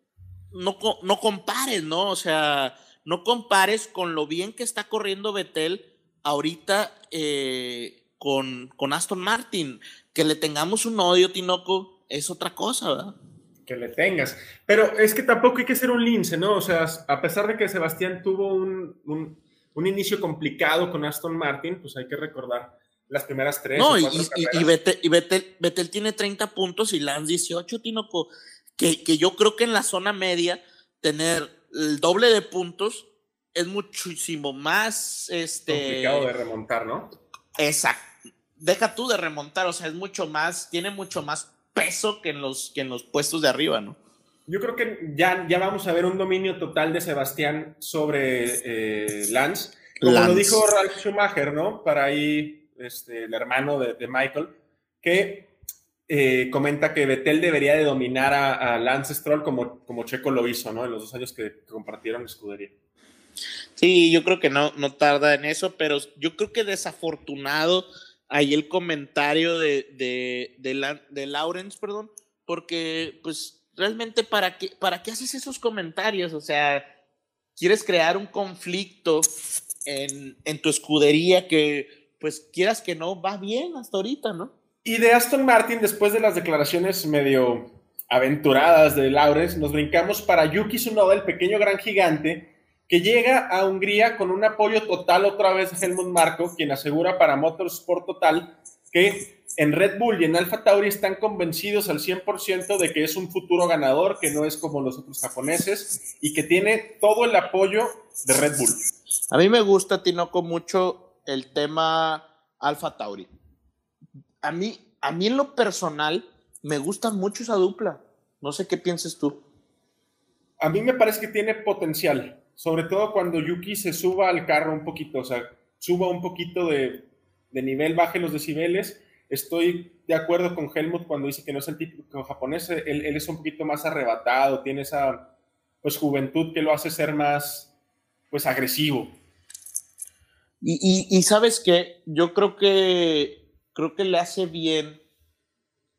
no, no compares, ¿no? O sea, no compares con lo bien que está corriendo Betel ahorita eh, con, con Aston Martin. Que le tengamos un odio, Tinoco, es otra cosa, ¿verdad? Que le tengas. Pero es que tampoco hay que ser un lince, ¿no? O sea, a pesar de que Sebastián tuvo un, un, inicio complicado con Aston Martin, pues hay que recordar las primeras tres. No, y, y, Betel, tiene 30 puntos y Lance 18, Tinoco. Que, que yo creo que en la zona media, tener el doble de puntos es muchísimo más este complicado de remontar, ¿no? Exacto. Deja tú de remontar, o sea, es mucho más, tiene mucho más peso que en los, que en los puestos de arriba, ¿no? Yo creo que ya, ya vamos a ver un dominio total de Sebastián sobre eh, Lance. Como lo dijo Ralf Schumacher, ¿no? Para ahí, este, el hermano de, de Michael, que eh, comenta que Vettel debería de dominar a, a Lance Stroll como, como Checo lo hizo, ¿no? En los dos años que compartieron escudería. Sí, yo creo que no, no tarda en eso, pero yo creo que desafortunado ahí el comentario de, de, de, la- de Lawrence, perdón, porque pues realmente para qué, para qué haces esos comentarios, o sea, quieres crear un conflicto en, en tu escudería que pues quieras que no va bien hasta ahorita, ¿no? Y de Aston Martin, después de las declaraciones medio aventuradas de Lawrence, nos brincamos para Yuki Tsunoda, el pequeño gran gigante, que llega a Hungría con un apoyo total otra vez Helmut Marko, quien asegura para Motorsport Total que en Red Bull y en Alfa Tauri están convencidos al 100% de que es un futuro ganador, que no es como los otros japoneses y que tiene todo el apoyo de Red Bull. A mí me gusta, Tinoco, mucho el tema Alfa Tauri. A mí, a mí en lo personal me gusta mucho esa dupla. No sé qué pienses tú. A mí me parece que tiene potencial, sobre todo cuando Yuki se suba al carro un poquito, o sea, suba un poquito de, de nivel, baje los decibeles. Estoy de acuerdo con Helmut cuando dice que no es el típico japonés, él, él es un poquito más arrebatado, tiene esa pues juventud que lo hace ser más pues agresivo. Y, y, y sabes qué, yo creo que creo que le hace bien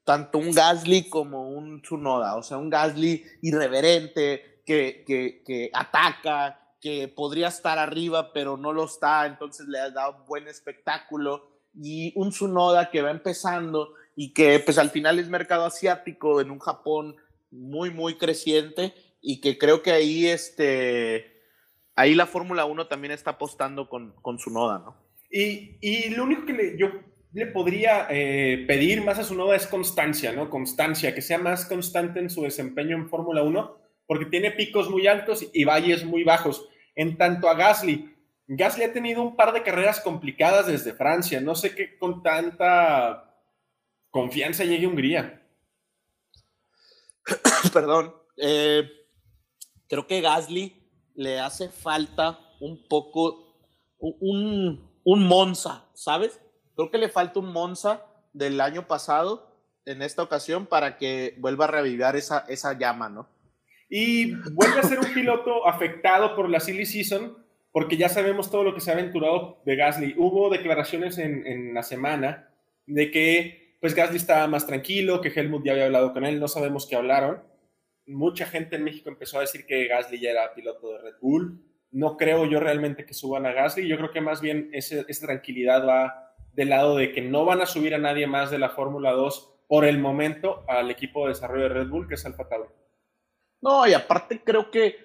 tanto un Gasly como un Tsunoda, o sea, un Gasly irreverente, que, que, que ataca, que podría estar arriba, pero no lo está, entonces le ha dado buen espectáculo, y un Tsunoda que va empezando y que pues al final es mercado asiático en un Japón muy, muy creciente, y que creo que ahí este ahí la Fórmula 1 también está apostando con, con su noda, ¿no? Y, y, lo único que le, yo le podría eh, pedir más a su noda es constancia, ¿no? Constancia, que sea más constante en su desempeño en Fórmula 1, porque tiene picos muy altos y valles muy bajos. En tanto a Gasly, Gasly ha tenido un par de carreras complicadas desde Francia, no sé qué con tanta confianza llegue Hungría. Perdón, eh, creo que Gasly le hace falta un poco un, un Monza, ¿sabes? Creo que le falta un Monza del año pasado en esta ocasión para que vuelva a revivir esa, esa llama, ¿no? Y vuelve a ser un piloto afectado por la silly season, porque ya sabemos todo lo que se ha aventurado de Gasly. Hubo declaraciones en, en la semana de que pues Gasly estaba más tranquilo, que Helmut ya había hablado con él, no sabemos qué hablaron mucha gente en México empezó a decir que Gasly ya era piloto de Red Bull. No creo yo realmente que suban a Gasly. Yo creo que más bien ese, esa tranquilidad va del lado de que no van a subir a nadie más de la Fórmula 2 por el momento al equipo de desarrollo de Red Bull, que es Alfa Tauri. No, y aparte creo que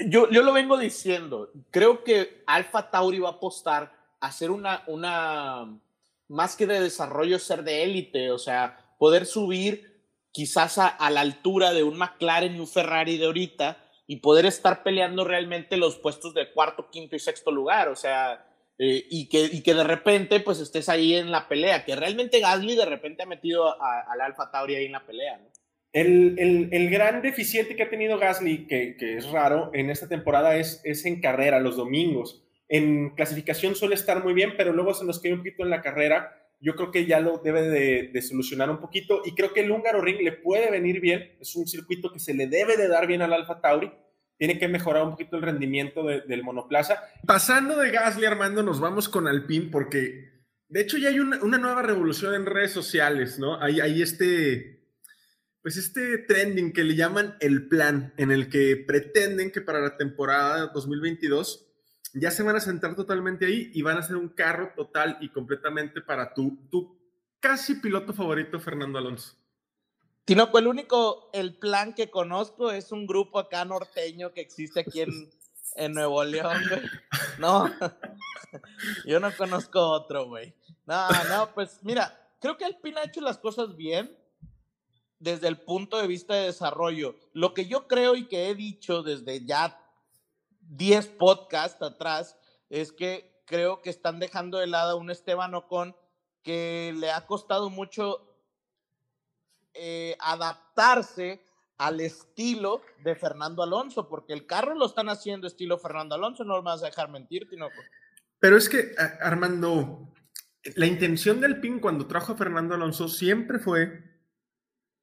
yo, yo lo vengo diciendo. Creo que Alfa Tauri va a apostar a ser una, una más que de desarrollo, ser de élite. O sea, poder subir quizás a, a, la altura de un McLaren y un Ferrari de ahorita y poder estar peleando realmente los puestos de cuarto, quinto y sexto lugar, o sea, eh, y, que, y que de repente pues estés ahí en la pelea, que realmente Gasly de repente ha metido al Alfa Tauri ahí en la pelea. El, el, el, gran deficiente que ha tenido Gasly, que, que es raro en esta temporada, es, es, en carrera, los domingos. En clasificación suele estar muy bien, pero luego se nos queda un poquito en la carrera yo creo que ya lo debe de, de, solucionar un poquito y creo que el húngaro ring le puede venir bien, es un circuito que se le debe de dar bien al Alfa Tauri, tiene que mejorar un poquito el rendimiento de, del monoplaza. Pasando de Gasly, Armando, nos vamos con Alpine porque de hecho ya hay una, nueva revolución en redes sociales, ¿no? Hay, hay este, pues este trending que le llaman el plan, en el que pretenden que para la temporada 2022 ya se van a sentar totalmente ahí y van a hacer un carro total y completamente para tu, tu casi piloto favorito, Fernando Alonso. Tinoco, el único, el plan que conozco es un grupo acá norteño que existe aquí en, en Nuevo León, güey. No, yo no conozco otro, güey. No, no, pues mira, creo que Alpine ha hecho las cosas bien desde el punto de vista de desarrollo. Lo que yo creo y que he dicho desde ya 10 podcasts atrás, es que creo que están dejando de lado a un Esteban Ocon que le ha costado mucho eh, adaptarse al estilo de Fernando Alonso, porque el carro lo están haciendo estilo Fernando Alonso, no lo vas a dejar mentir, Tinoco. Pero es que, Armando, la intención del PIN cuando trajo a Fernando Alonso siempre fue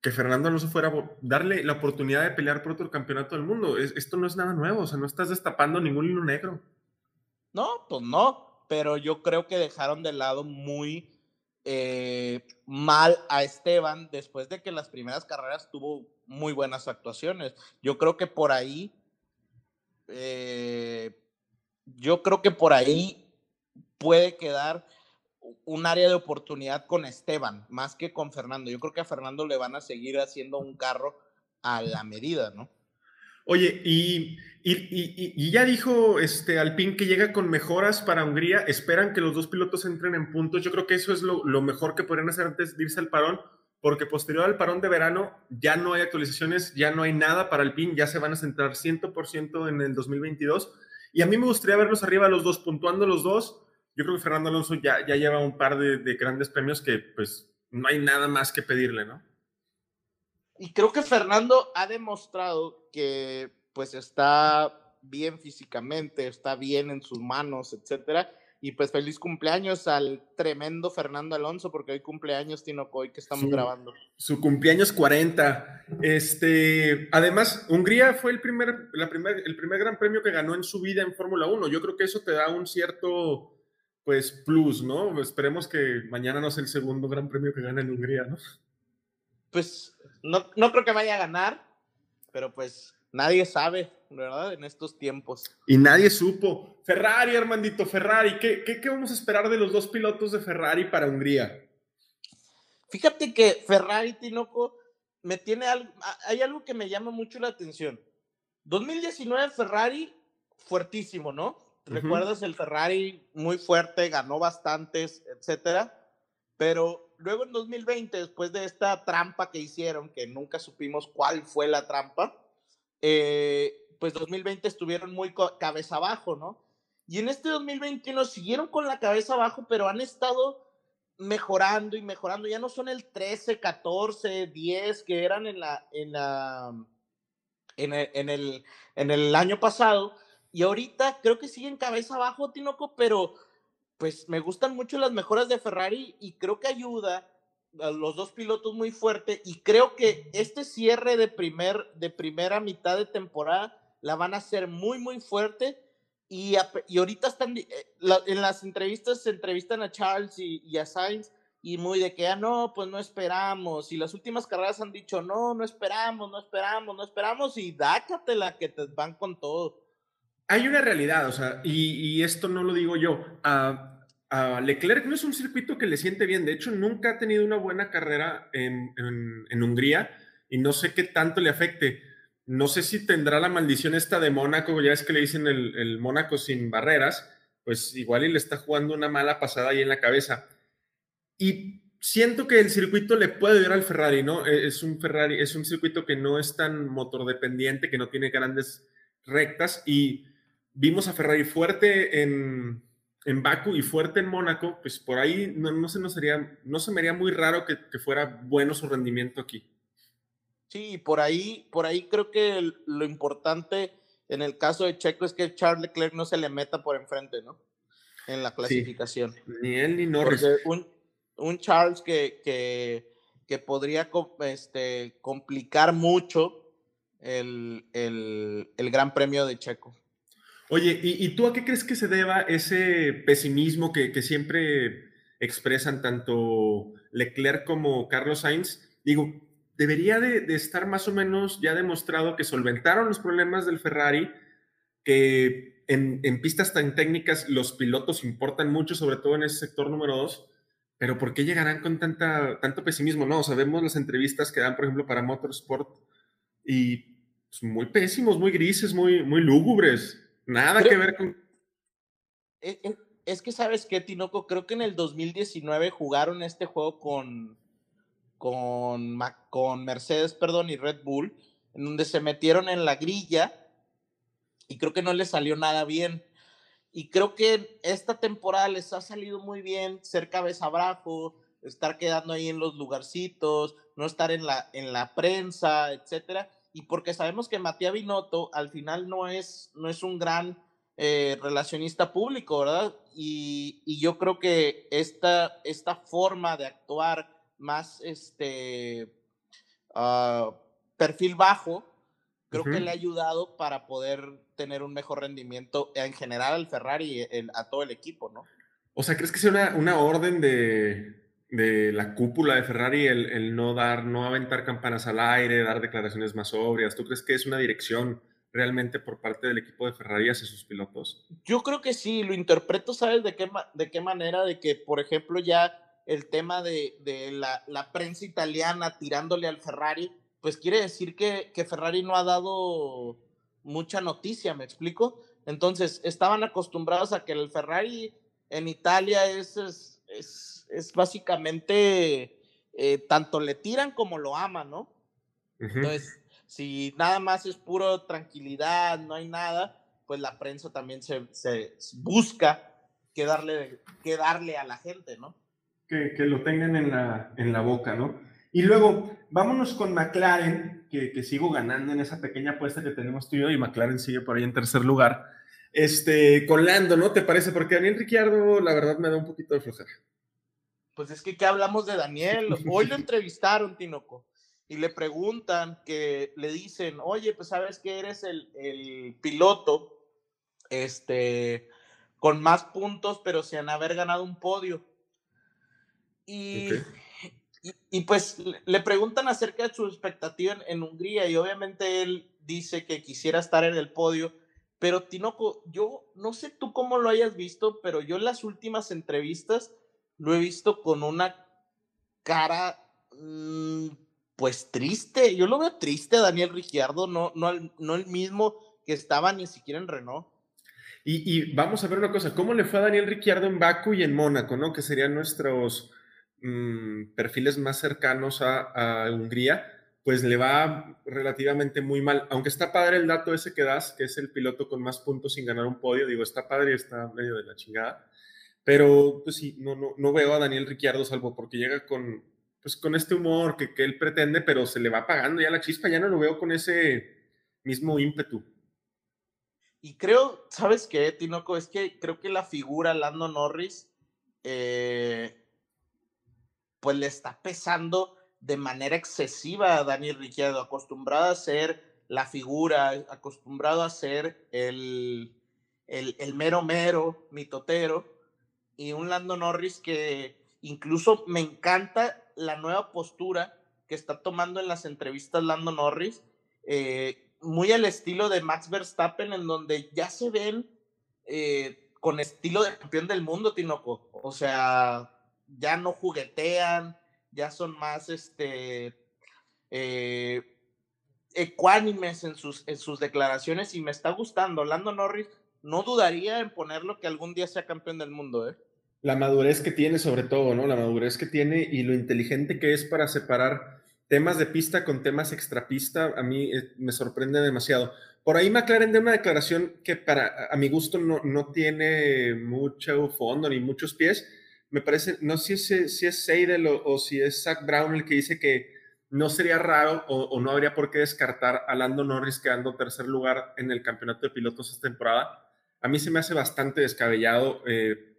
que Fernando Alonso fuera a darle la oportunidad de pelear por otro campeonato del mundo. esto no es nada nuevo, o sea, no estás destapando ningún hilo negro. No, pues no, pero yo creo que dejaron de lado muy eh, mal a Esteban después de que las primeras carreras tuvo muy buenas actuaciones. Yo creo que por ahí, eh, yo creo que por ahí puede quedar un área de oportunidad con Esteban, más que con Fernando. Yo creo que a Fernando le van a seguir haciendo un carro a la medida, ¿no? Oye, y, ya dijo este Alpine que llega con mejoras para Hungría. Esperan que los dos pilotos entren en puntos. Yo creo que eso es lo, mejor que podrían hacer antes de irse al parón, porque posterior al parón de verano ya no hay actualizaciones, ya no hay nada para Alpine, ya se van a centrar 100% en el 2022. Y a mí me gustaría verlos arriba los dos, puntuando los dos. Yo creo que Fernando Alonso ya, ya lleva un par de, de grandes premios que pues no hay nada más que pedirle, ¿no? Y creo que Fernando ha demostrado que pues está bien físicamente, está bien en sus manos, etcétera. Y pues feliz cumpleaños al tremendo Fernando Alonso, porque hoy cumpleaños Tino hoy que estamos grabando. Su cumpleaños 40. Este, además, Hungría fue el primer, la primer, el primer gran premio que ganó en su vida en Fórmula 1. Yo creo que eso te da un cierto pues plus, ¿no? Esperemos que mañana no sea el segundo gran premio que gane en Hungría, ¿no? Pues no, no creo que vaya a ganar, pero pues nadie sabe, ¿verdad? En estos tiempos. Y nadie supo. Ferrari, Armandito, Ferrari, ¿qué, qué, vamos a esperar de los dos pilotos de Ferrari para Hungría? Fíjate que Ferrari, Tinoco, me tiene algo, hay algo que me llama mucho la atención. 2019 Ferrari, fuertísimo, ¿no? ¿Recuerdas el Ferrari muy fuerte, ganó bastantes, etcétera? Pero luego en 2020, después de esta trampa que hicieron, que nunca supimos cuál fue la trampa, eh, pues 2020 estuvieron muy cabeza abajo, ¿no? Y en este 2021 siguieron con la cabeza abajo, pero han estado mejorando y mejorando. Ya no son el 13, 14, 10 que eran en la, en la, en el, en el, en el año pasado. Y ahorita creo que siguen cabeza abajo, Tinoco, pero pues me gustan mucho las mejoras de Ferrari y creo que ayuda a los dos pilotos muy fuerte y creo que este cierre de, primer, de primera mitad de temporada la van a hacer muy, muy fuerte y, y ahorita están, eh, en las entrevistas se entrevistan a Charles y, a Sainz y muy de que ya ah, no, pues no esperamos y las últimas carreras han dicho no, no esperamos, no esperamos, no esperamos y dácatela que te van con todo. Hay una realidad, o sea, y, esto no lo digo yo. A, Leclerc no es un circuito que le siente bien. De hecho, nunca ha tenido una buena carrera en, Hungría y no sé qué tanto le afecte. No sé si tendrá la maldición esta de Mónaco, ya es que le dicen el, el Mónaco sin barreras, pues igual y le está jugando una mala pasada ahí en la cabeza. Y siento que el circuito le puede ayudar al Ferrari, ¿no? E, es un Ferrari, es un circuito que no es tan motordependiente, que no tiene grandes rectas y vimos a Ferrari fuerte en, en Baku y fuerte en Mónaco, pues por ahí no, no, se nos sería, no se me haría muy raro que, que, fuera bueno su rendimiento aquí. Sí, por ahí, por ahí creo que lo importante en el caso de Checo es que Charles Leclerc no se le meta por enfrente, ¿no? En la clasificación. ni él ni Norris. un, un, Charles que, que, que podría este, complicar mucho el, el, el Gran Premio de Checo. Oye, ¿y, tú a qué crees que se deba ese pesimismo que, siempre expresan tanto Leclerc como Carlos Sainz? Digo, debería de, estar más o menos ya demostrado que solventaron los problemas del Ferrari, que en, pistas tan técnicas los pilotos importan mucho, sobre todo en ese sector número dos, pero ¿por qué llegarán con tanta, tanto pesimismo? No, sabemos las entrevistas que dan, por ejemplo, para Motorsport y pues, muy pésimos, muy grises, muy, muy lúgubres. Nada que ver con... E, e, es, que, ¿sabes qué, Tinoco? Creo que en el 2019 jugaron este juego con, con, con Mercedes, perdón, y Red Bull, en donde se metieron en la grilla y creo que no les salió nada bien. Y creo que esta temporada les ha salido muy bien ser cabeza abajo, estar quedando ahí en los lugarcitos, no estar en la, en la prensa, etcétera. Y porque sabemos que Matías Binotto al final no es, no es un gran eh, relacionista público, ¿verdad? Y, y, yo creo que esta, esta forma de actuar más este uh, perfil bajo, creo uh -huh. que le ha ayudado para poder tener un mejor rendimiento en general al Ferrari y el, a todo el equipo, ¿no? O sea, ¿crees que sea una, una orden de, de, la cúpula de Ferrari el, el, no dar, no aventar campanas al aire, dar declaraciones más sobrias? ¿Tú crees que es una dirección realmente por parte del equipo de Ferrari hacia sus pilotos? Yo creo que sí, lo interpreto, ¿sabes de qué, de qué manera? De que, por ejemplo, ya el tema de, de la, la, prensa italiana tirándole al Ferrari, pues quiere decir que, que Ferrari no ha dado mucha noticia, ¿me explico? Entonces, estaban acostumbrados a que el Ferrari en Italia es, es básicamente, eh, tanto le tiran como lo aman, ¿no? Uh -huh. Entonces, si nada más es puro tranquilidad, no hay nada, pues la prensa también se, se busca que darle, que darle a la gente, ¿no? Que, que, lo tengan en la, en la boca, ¿no? Y luego, vámonos con McLaren, que, que, sigo ganando en esa pequeña apuesta que tenemos tú y yo, y McLaren sigue por ahí en tercer lugar. Este, con Lando, ¿no? ¿Te parece? Porque Daniel Ricciardo, la verdad, me da un poquito de flojera. Pues es que, ¿qué hablamos de Daniel? Hoy lo entrevistaron, Tinoco, y le preguntan, que le dicen, oye, pues sabes que eres el, el piloto, este, con más puntos, pero sin haber ganado un podio. Y, okay. y, y, pues le preguntan acerca de su expectativa en, en, Hungría y obviamente él dice que quisiera estar en el podio, pero Tinoco, yo no sé tú cómo lo hayas visto, pero yo en las últimas entrevistas lo he visto con una cara mmm, pues triste, yo lo veo triste Daniel Ricciardo, no, no, no el mismo que estaba ni siquiera en Renault. Y, y, vamos a ver una cosa, ¿cómo le fue a Daniel Ricciardo en Baku y en Mónaco, ¿no? Que serían nuestros mmm, perfiles más cercanos a, a, Hungría, pues le va relativamente muy mal. Aunque está padre el dato ese que das, que es el piloto con más puntos sin ganar un podio, digo, está padre y está medio de la chingada. Pero, pues sí, no, no, no veo a Daniel Ricciardo salvo porque llega con, pues, con este humor que, que él pretende, pero se le va apagando ya la chispa, ya no lo veo con ese mismo ímpetu. Y creo, ¿sabes qué, Tinoco? Es que creo que la figura Lando Norris, eh, pues le está pesando de manera excesiva a Daniel Ricciardo, acostumbrado a ser la figura, acostumbrado a ser el, el, el mero mero, mitotero, y un Lando Norris que incluso me encanta la nueva postura que está tomando en las entrevistas Lando Norris, eh, muy al estilo de Max Verstappen, en donde ya se ven eh, con estilo de campeón del mundo, Tinoco. O sea, ya no juguetean, ya son más este, eh, ecuánimes en sus, en sus declaraciones y me está gustando. Lando Norris, no dudaría en ponerlo que algún día sea campeón del mundo, ¿eh? La madurez que tiene sobre todo, ¿no? La madurez que tiene y lo inteligente que es para separar temas de pista con temas extrapista, a mí eh, me sorprende demasiado. Por ahí McLaren de una declaración que para a mi gusto no, no tiene mucho fondo ni muchos pies. Me parece, no sé si si es Seidel o, si es Zach Brown el que dice que no sería raro o, o, no habría por qué descartar a Lando Norris quedando tercer lugar en el campeonato de pilotos esta temporada. A mí se me hace bastante descabellado eh,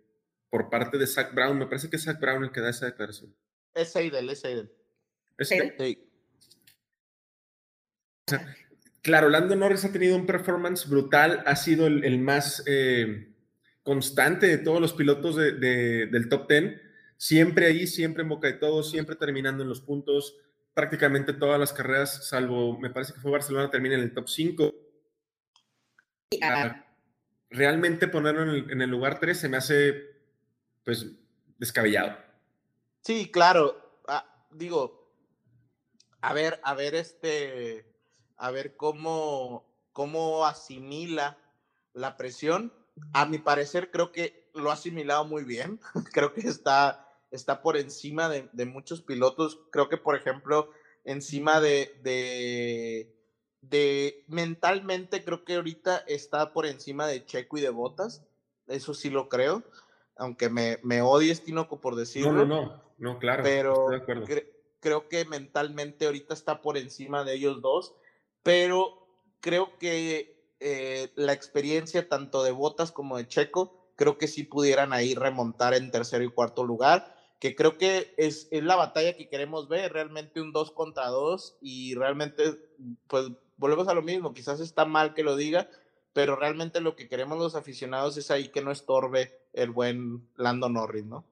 por parte de Zach Brown. Me parece que es Zach Brown el que da esa declaración. Es Seidel, es Seidel. ¿Es Seidel? Sí. O sea, claro, Lando Norris ha tenido un performance brutal, ha sido el, el más eh, constante de todos los pilotos de, de, del top 10. Siempre ahí, siempre en boca de todos, siempre terminando en los puntos. Prácticamente todas las carreras, salvo, me parece que fue Barcelona, termina en el top 5. Ah, realmente ponerlo en el, en el lugar 3 se me hace pues descabellado. Sí, claro. Ah, digo, a ver, a ver, este, a ver cómo, cómo asimila la presión. A mi parecer, creo que lo ha asimilado muy bien. creo que está, está por encima de, de, muchos pilotos. Creo que, por ejemplo, encima de, de, de mentalmente, creo que ahorita está por encima de Checo y de Botas. Eso sí lo creo aunque me, me odies, Tinoco, por decirlo. No, no, no, no claro. Pero cre creo que mentalmente ahorita está por encima de ellos dos. pero creo que eh, la experiencia tanto de Botas como de Checo, creo que sí pudieran ahí remontar en tercero y cuarto lugar, que creo que es, es la batalla que queremos ver, realmente un 2 contra 2 y realmente, pues volvemos a lo mismo, quizás está mal que lo diga, pero realmente lo que queremos los aficionados es ahí que no estorbe el buen Lando Norris, ¿no?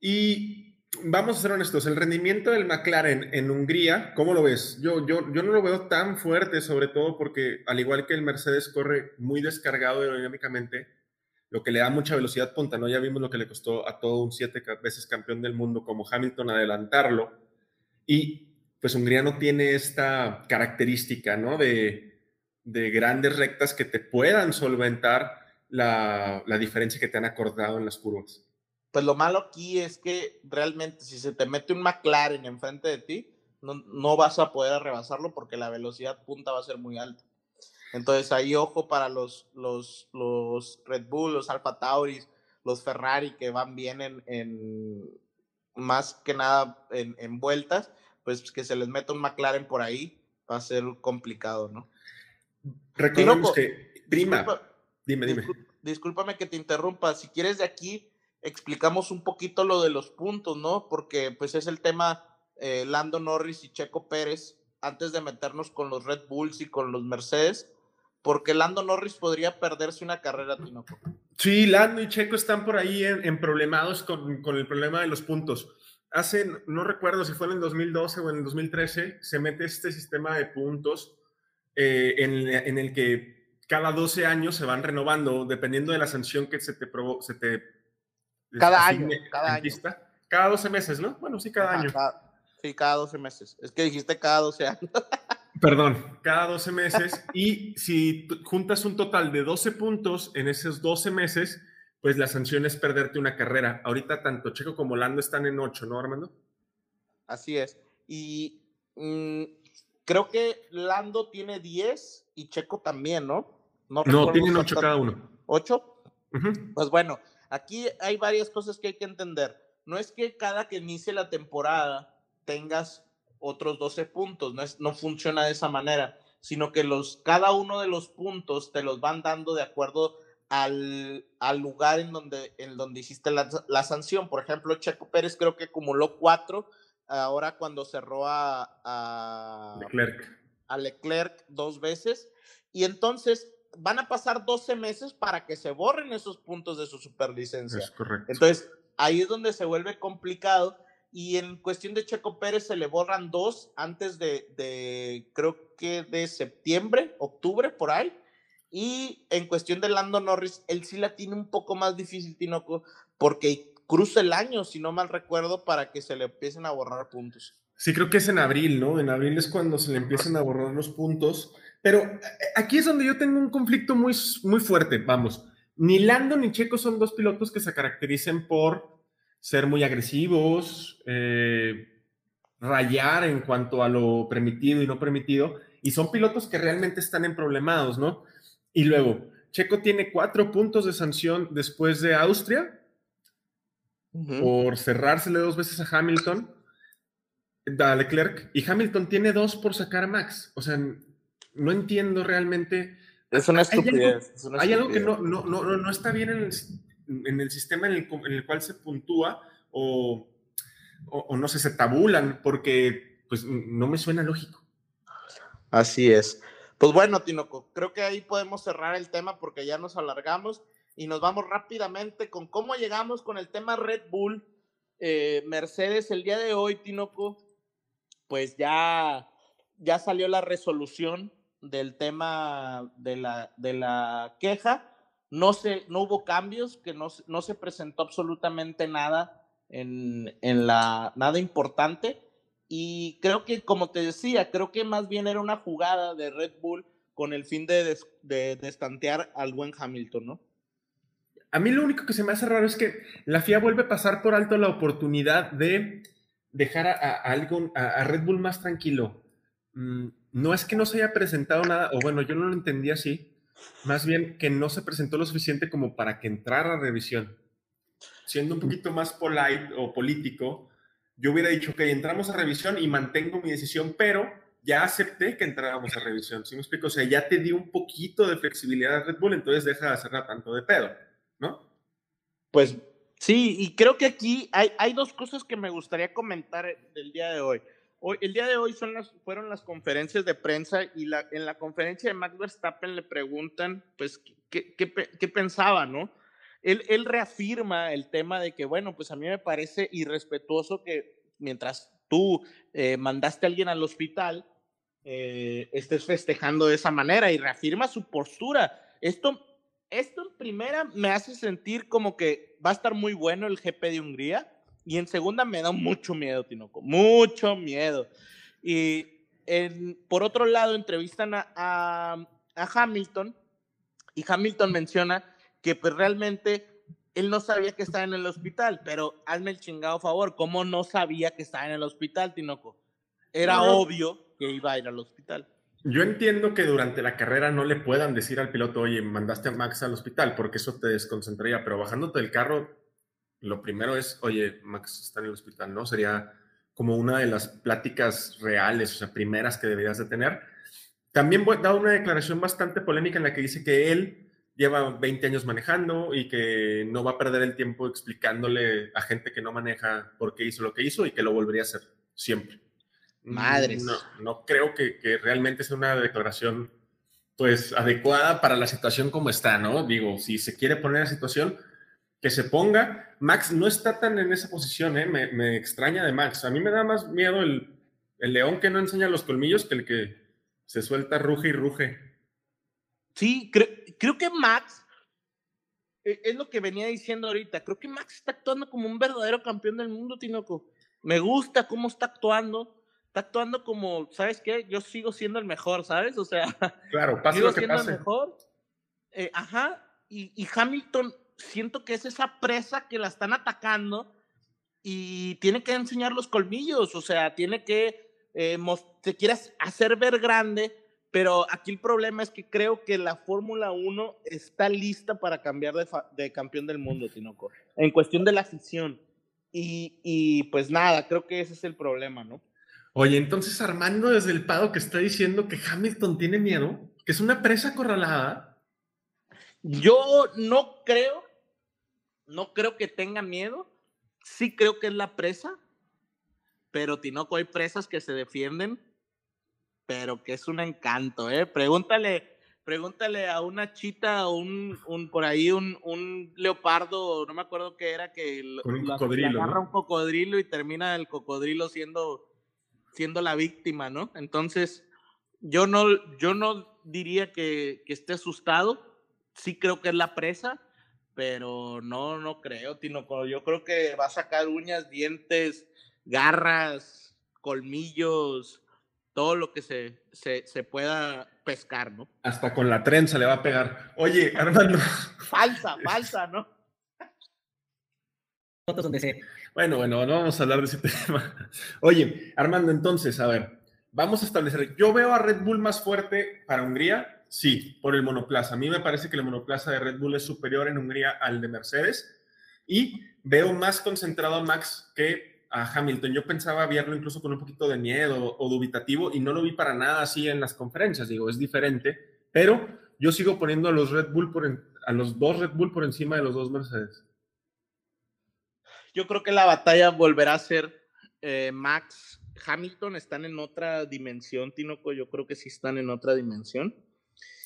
Y vamos a ser honestos, el rendimiento del McLaren en Hungría, ¿cómo lo ves? Yo, yo, yo no lo veo tan fuerte, sobre todo porque al igual que el Mercedes corre muy descargado aerodinámicamente, lo que le da mucha velocidad punta, ¿no? Ya vimos lo que le costó a todo un siete veces campeón del mundo como Hamilton adelantarlo. Y pues Hungría no tiene esta característica, ¿no? De, de grandes rectas que te puedan solventar la, la diferencia que te han acordado en las curvas pues lo malo aquí es que realmente si se te mete un McLaren enfrente de ti, no, no, vas a poder rebasarlo porque la velocidad punta va a ser muy alta. Entonces ahí ojo para los, los, los Red Bull, los Alfa Tauris, los Ferrari que van bien en, en más que nada en, en, vueltas, pues que se les meta un McLaren por ahí va a ser complicado, ¿no? Recordemos que, prima, dime, dime. Discúlpame que te interrumpa, si quieres de aquí explicamos un poquito lo de los puntos, ¿no? Porque pues es el tema eh, Lando Norris y Checo Pérez antes de meternos con los Red Bulls y con los Mercedes, porque Lando Norris podría perderse una carrera, Tinoco. Sí, Lando y Checo están por ahí en, problemados con, con, el problema de los puntos. Hace, no recuerdo si fue en el 2012 o en el 2013, se mete este sistema de puntos eh, en, en, el que cada 12 años se van renovando, dependiendo de la sanción que se te, provo se te cada año, cada año. Cada 12 meses, ¿no? Bueno, sí, cada año. sí, cada 12 meses. Es que dijiste cada 12 años. Perdón, cada 12 meses. y si juntas un total de 12 puntos en esos 12 meses, pues la sanción es perderte una carrera. Ahorita tanto Checo como Lando están en 8, ¿no, Armando? Así es. Y mm, creo que Lando tiene 10 y Checo también, ¿no? No, no tienen 8 cada uno. ¿8? Pues bueno, Aquí hay varias cosas que hay que entender. No es que cada que inicie la temporada tengas otros 12 puntos, no, es, no funciona de esa manera, sino que los, cada uno de los puntos te los van dando de acuerdo al, al lugar en donde, en donde hiciste la, la, sanción. Por ejemplo, Checo Pérez creo que acumuló cuatro ahora cuando cerró a, a Leclerc. a Leclerc dos veces. Y entonces van a pasar 12 meses para que se borren esos puntos de su superlicencia. Es correcto. Entonces, ahí es donde se vuelve complicado. Y en cuestión de Checo Pérez se le borran dos antes de, de creo que de septiembre, octubre, por ahí. Y en cuestión de Lando Norris, él sí la tiene un poco más difícil, Tinoco, porque cruza el año, si no mal recuerdo, para que se le empiecen a borrar puntos. Sí, creo que es en abril, ¿no? En abril es cuando se le empiezan a borrar los puntos. Pero eh, aquí es donde yo tengo un conflicto muy, muy fuerte, vamos. Ni Lando ni Checo son dos pilotos que se caractericen por ser muy agresivos, eh, rayar en cuanto a lo permitido y no permitido, y son pilotos que realmente están en problemados, ¿no? Y luego, Checo tiene cuatro puntos de sanción después de Austria por cerrársele dos veces a Hamilton, a Leclerc, y Hamilton tiene dos por sacar a Max. O sea, no entiendo realmente. Es una estupidez. Hay algo, que no, no, no, no, está bien en el, en el sistema en el, en el, cual se puntúa o, o, no sé, se tabulan, porque pues no me suena lógico. Así es. Pues bueno, Tinoco, creo que ahí podemos cerrar el tema porque ya nos alargamos y nos vamos rápidamente con cómo llegamos con el tema Red Bull. Eh, Mercedes, el día de hoy, Tinoco, pues ya, ya salió la resolución del tema de la, de la queja. No, se, no hubo cambios, que no, no se presentó absolutamente nada en, en, la, nada importante. Y creo que, como te decía, creo que más bien era una jugada de Red Bull con el fin de, de, destantear al buen Hamilton, ¿no? A mí lo único que se me hace raro es que la FIA vuelve a pasar por alto la oportunidad de dejar a, a, a Red Bull más tranquilo. Mm, no es que no se haya presentado nada, o bueno, yo no lo entendí así, más bien que no se presentó lo suficiente como para que entrara a revisión. Siendo un poquito más polite o político, yo hubiera dicho que entramos a revisión y mantengo mi decisión, pero ya acepté que entráramos a revisión, ¿sí me explico? O sea, ya te di un poquito de flexibilidad a Red Bull, entonces deja de hacerla tanto de pedo, ¿no? Pues sí, y creo que aquí hay, hay dos cosas que me gustaría comentar del día de hoy. Hoy, el día de hoy son las, fueron las conferencias de prensa y en la conferencia de Max Verstappen le preguntan, pues, qué, qué, qué pensaba, ¿no? Él, él, reafirma el tema de que, bueno, pues a mí me parece irrespetuoso que mientras tú eh, mandaste a alguien al hospital, eh, estés festejando de esa manera y reafirma su postura. Esto, esto en primera me hace sentir como que va a estar muy bueno el GP de Hungría y en segunda me da mucho miedo, Tinoco, mucho miedo. Y en, por otro lado, entrevistan a, a, a Hamilton y Hamilton menciona que pues realmente él no sabía que estaba en el hospital, pero hazme el chingado favor, ¿cómo no sabía que estaba en el hospital, Tinoco? Era no, obvio que iba a ir al hospital. Yo entiendo que durante la carrera no le puedan decir al piloto, oye, mandaste a Max al hospital, porque eso te desconcentraría, pero bajándote del carro, lo primero es, oye, Max está en el hospital, ¿no? Sería como una de las pláticas reales, o sea, primeras que deberías de tener. También da una declaración bastante polémica en la que dice que él lleva 20 años manejando y que no va a perder el tiempo explicándole a gente que no maneja por qué hizo lo que hizo y que lo volvería a hacer siempre. Madres. No, no creo que, que realmente sea una declaración pues adecuada para la situación como está, ¿no? Digo, si se quiere poner la situación, que se ponga. Max no está tan en esa posición, ¿eh? Me, me extraña de Max. A mí me da más miedo el, el león que no enseña los colmillos que el que se suelta, ruge y ruge. Sí, creo, creo que Max, eh, es lo que venía diciendo ahorita, creo que Max está actuando como un verdadero campeón del mundo, Tinoco. Me gusta cómo está actuando, está actuando como, ¿sabes qué? Yo sigo siendo el mejor, ¿sabes? O sea, claro, pase sigo lo que siendo pase. el mejor. Eh, ajá, y, y Hamilton, siento que es esa presa que la están atacando y tiene que enseñar los colmillos, o sea, tiene que, eh, te quieras hacer ver grande, pero aquí el problema es que creo que la Fórmula 1 está lista para cambiar de, de, campeón del mundo, Tinoco, en cuestión de la afición. Y, y, pues nada, creo que ese es el problema, ¿no? Oye, entonces Armando desde el Pado que está diciendo que Hamilton tiene miedo, que es una presa acorralada. Yo no creo, no creo que tenga miedo, sí creo que es la presa, pero Tinoco hay presas que se defienden pero que es un encanto, ¿eh? Pregúntale, pregúntale a una chita o un, un, por ahí un, un, leopardo, no me acuerdo qué era, que un la, cocodrilo, agarra ¿no? un cocodrilo y termina el cocodrilo siendo, siendo la víctima, ¿no? Entonces, yo no, yo no diría que, que esté asustado, sí creo que es la presa, pero no, no creo, Tino, yo creo que va a sacar uñas, dientes, garras, colmillos, todo lo que se, se, se, pueda pescar, ¿no? Hasta con la trenza le va a pegar. Oye, Armando. falsa, falsa, ¿no? Bueno, bueno, no vamos a hablar de ese tema. Oye, Armando, entonces, a ver, vamos a establecer. Yo veo a Red Bull más fuerte para Hungría, sí, por el monoplaza. A mí me parece que el monoplaza de Red Bull es superior en Hungría al de Mercedes y veo más concentrado a Max que a Hamilton. Yo pensaba verlo incluso con un poquito de miedo o dubitativo y no lo vi para nada así en las conferencias. Digo, es diferente, pero yo sigo poniendo a los Red Bull a los dos Red Bull por encima de los dos Mercedes. Yo creo que la batalla volverá a ser eh, Max Hamilton. Están en otra dimensión, Tinoco. Yo creo que sí están en otra dimensión.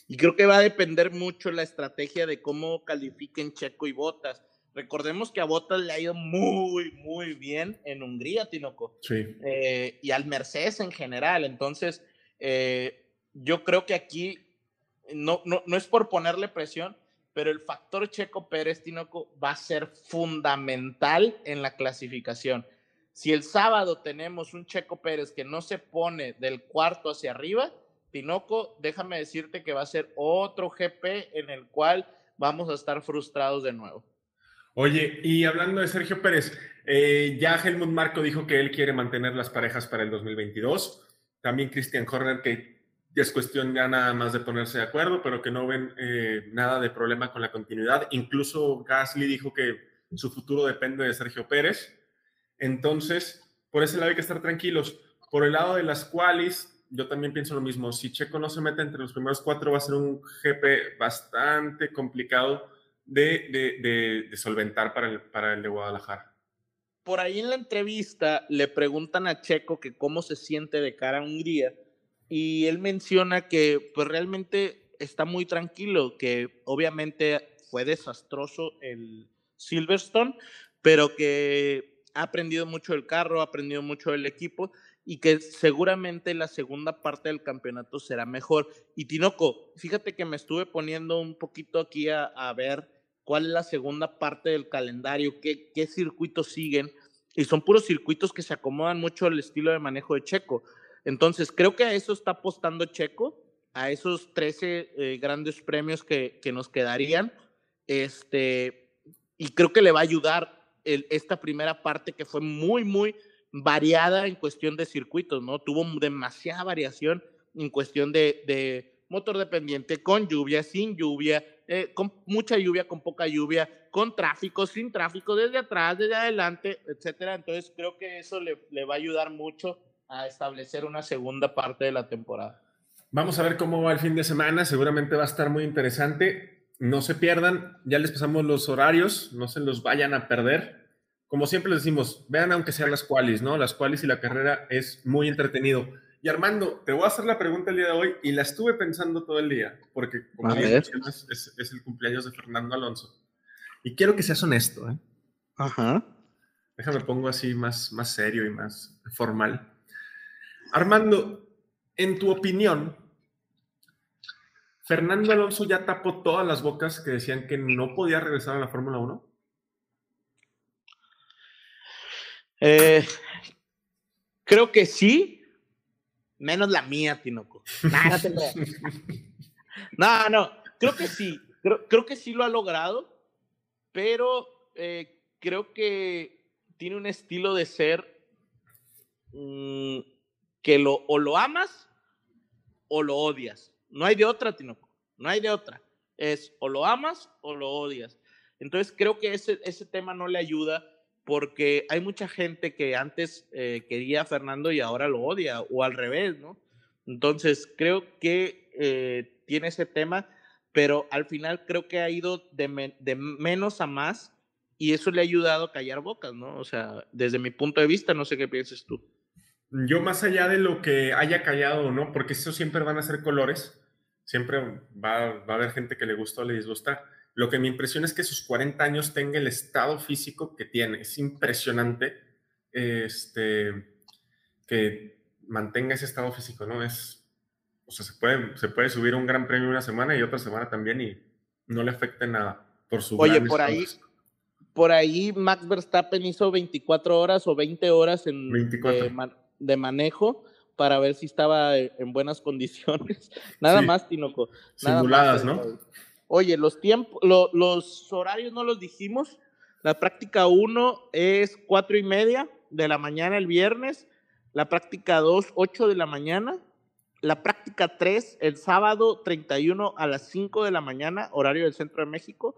Y creo que va a depender mucho la estrategia de cómo califiquen Checo y Botas. Recordemos que a Bottas le ha ido muy, muy bien en Hungría, Tinoco. Sí. Eh, y al Mercedes en general. Entonces, eh, yo creo que aquí no, no, no, es por ponerle presión, pero el factor Checo Pérez, Tinoco, va a ser fundamental en la clasificación. Si el sábado tenemos un Checo Pérez que no se pone del cuarto hacia arriba, Tinoco, déjame decirte que va a ser otro GP en el cual vamos a estar frustrados de nuevo. Oye, y hablando de Sergio Pérez, eh, ya Helmut Marco dijo que él quiere mantener las parejas para el 2022. También Christian Horner, que es cuestión ya nada más de ponerse de acuerdo, pero que no ven eh, nada de problema con la continuidad. Incluso Gasly dijo que su futuro depende de Sergio Pérez. Entonces, por ese lado hay que estar tranquilos. Por el lado de las cuales, yo también pienso lo mismo. Si Checo no se mete entre los primeros cuatro, va a ser un GP bastante complicado de, solventar para el, para el de Guadalajara. Por ahí en la entrevista le preguntan a Checo que cómo se siente de cara a Hungría y él menciona que pues realmente está muy tranquilo, que obviamente fue desastroso el Silverstone, pero que ha aprendido mucho el carro, ha aprendido mucho el equipo y que seguramente la segunda parte del campeonato será mejor. Y Tinoco, fíjate que me estuve poniendo un poquito aquí a, ver cuál es la segunda parte del calendario, qué circuitos siguen, y son puros circuitos que se acomodan mucho al estilo de manejo de Checo. Entonces, creo que a eso está apostando Checo, a esos 13 eh, grandes premios que, nos quedarían, este, y creo que le va a ayudar esta primera parte que fue muy, muy variada en cuestión de circuitos, ¿no? Tuvo demasiada variación en cuestión de, motor dependiente, con lluvia, sin lluvia, eh, con mucha lluvia, con poca lluvia, con tráfico, sin tráfico, desde atrás, desde adelante, etcétera. Entonces creo que eso le va a ayudar mucho a establecer una segunda parte de la temporada. Vamos a ver cómo va el fin de semana, seguramente va a estar muy interesante. No se pierdan, ya les pasamos los horarios, no se los vayan a perder. Como siempre les decimos, vean aunque sean las cuales, ¿no? Las cuales y la carrera es muy entretenido. Y Armando, te voy a hacer la pregunta el día de hoy y la estuve pensando todo el día, porque como es, es, el cumpleaños de Fernando Alonso. Y quiero que seas honesto, ¿eh? Ajá. Déjame pongo así más, más serio y más formal. Armando, en tu opinión, ¿Fernando Alonso ya tapó todas las bocas que decían que no podía regresar a la Fórmula 1? Eh, creo que sí, Menos la mía, Tinoco. no, no, creo que sí. Creo, que sí lo ha logrado, pero eh, creo que tiene un estilo de ser mm, que lo, o lo amas o lo odias. No hay de otra, Tinoco. No hay de otra. Es o lo amas o lo odias. Entonces creo que ese, ese tema no le ayuda porque hay mucha gente que antes eh, quería a Fernando y ahora lo odia, o al revés, ¿no? Entonces, creo que eh, tiene ese tema, pero al final creo que ha ido de, de, menos a más y eso le ha ayudado a callar bocas, ¿no? O sea, desde mi punto de vista, no sé qué pienses tú. Yo más allá de lo que haya callado o no, porque eso siempre van a ser colores, siempre va, va a haber gente que le gusta o le disgusta lo que me impresiona es que sus 40 años tenga el estado físico que tiene. Es impresionante este, que mantenga ese estado físico, ¿no? Es, o sea, se puede, se puede subir un gran premio una semana y otra semana también y no le afecta nada por su Oye, por ahí, por ahí Max Verstappen hizo 24 horas o 20 horas en, De, manejo para ver si estaba en buenas condiciones. Nada más, Tinoco. Simuladas, ¿no? Oye, los tiempos, los horarios no los dijimos. La práctica 1 es cuatro y media de la mañana el viernes. La práctica 2, 8 de la mañana. La práctica 3, el sábado 31 a las 5 de la mañana, horario del centro de México.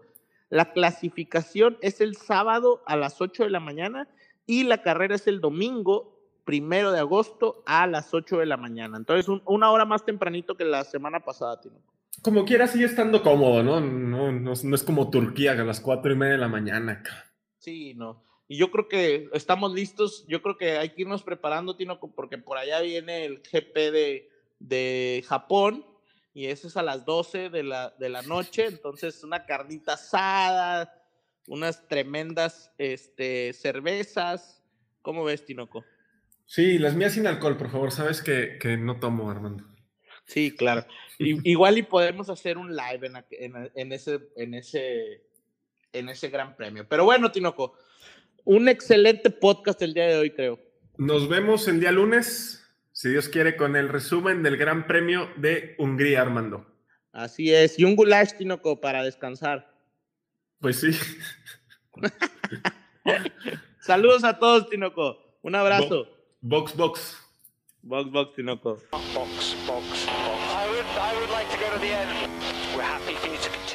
La clasificación es el sábado a las 8 de la mañana y la carrera es el domingo primero de agosto a las 8 de la mañana. Entonces, una hora más tempranito que la semana pasada, Tino como quiera sigue estando cómodo, ¿no? No, no, es como Turquía a las cuatro y media de la mañana. Sí, no. Y yo creo que estamos listos. Yo creo que hay que irnos preparando, Tino, porque por allá viene el GP de, de Japón y ese es a las 12 de la, de la noche. Entonces, una carnita asada, unas tremendas este, cervezas. ¿Cómo ves, Tinoco? Sí, las mías sin alcohol, por favor. Sabes que, que no tomo, Armando. Sí, claro. igual y podemos hacer un live en, ese, en, ese, en ese gran premio. Pero bueno, Tinoco, un excelente podcast el día de hoy, creo. Nos vemos el día lunes, si Dios quiere, con el resumen del Gran Premio de Hungría, Armando. Así es, y un goulash, Tinoco, para descansar. Pues sí. Saludos a todos, Tinoco. Un abrazo. Box, box. Box, box, Tinoco. Box, box, box. I would, I would like to go to the end. We're happy for you to continue.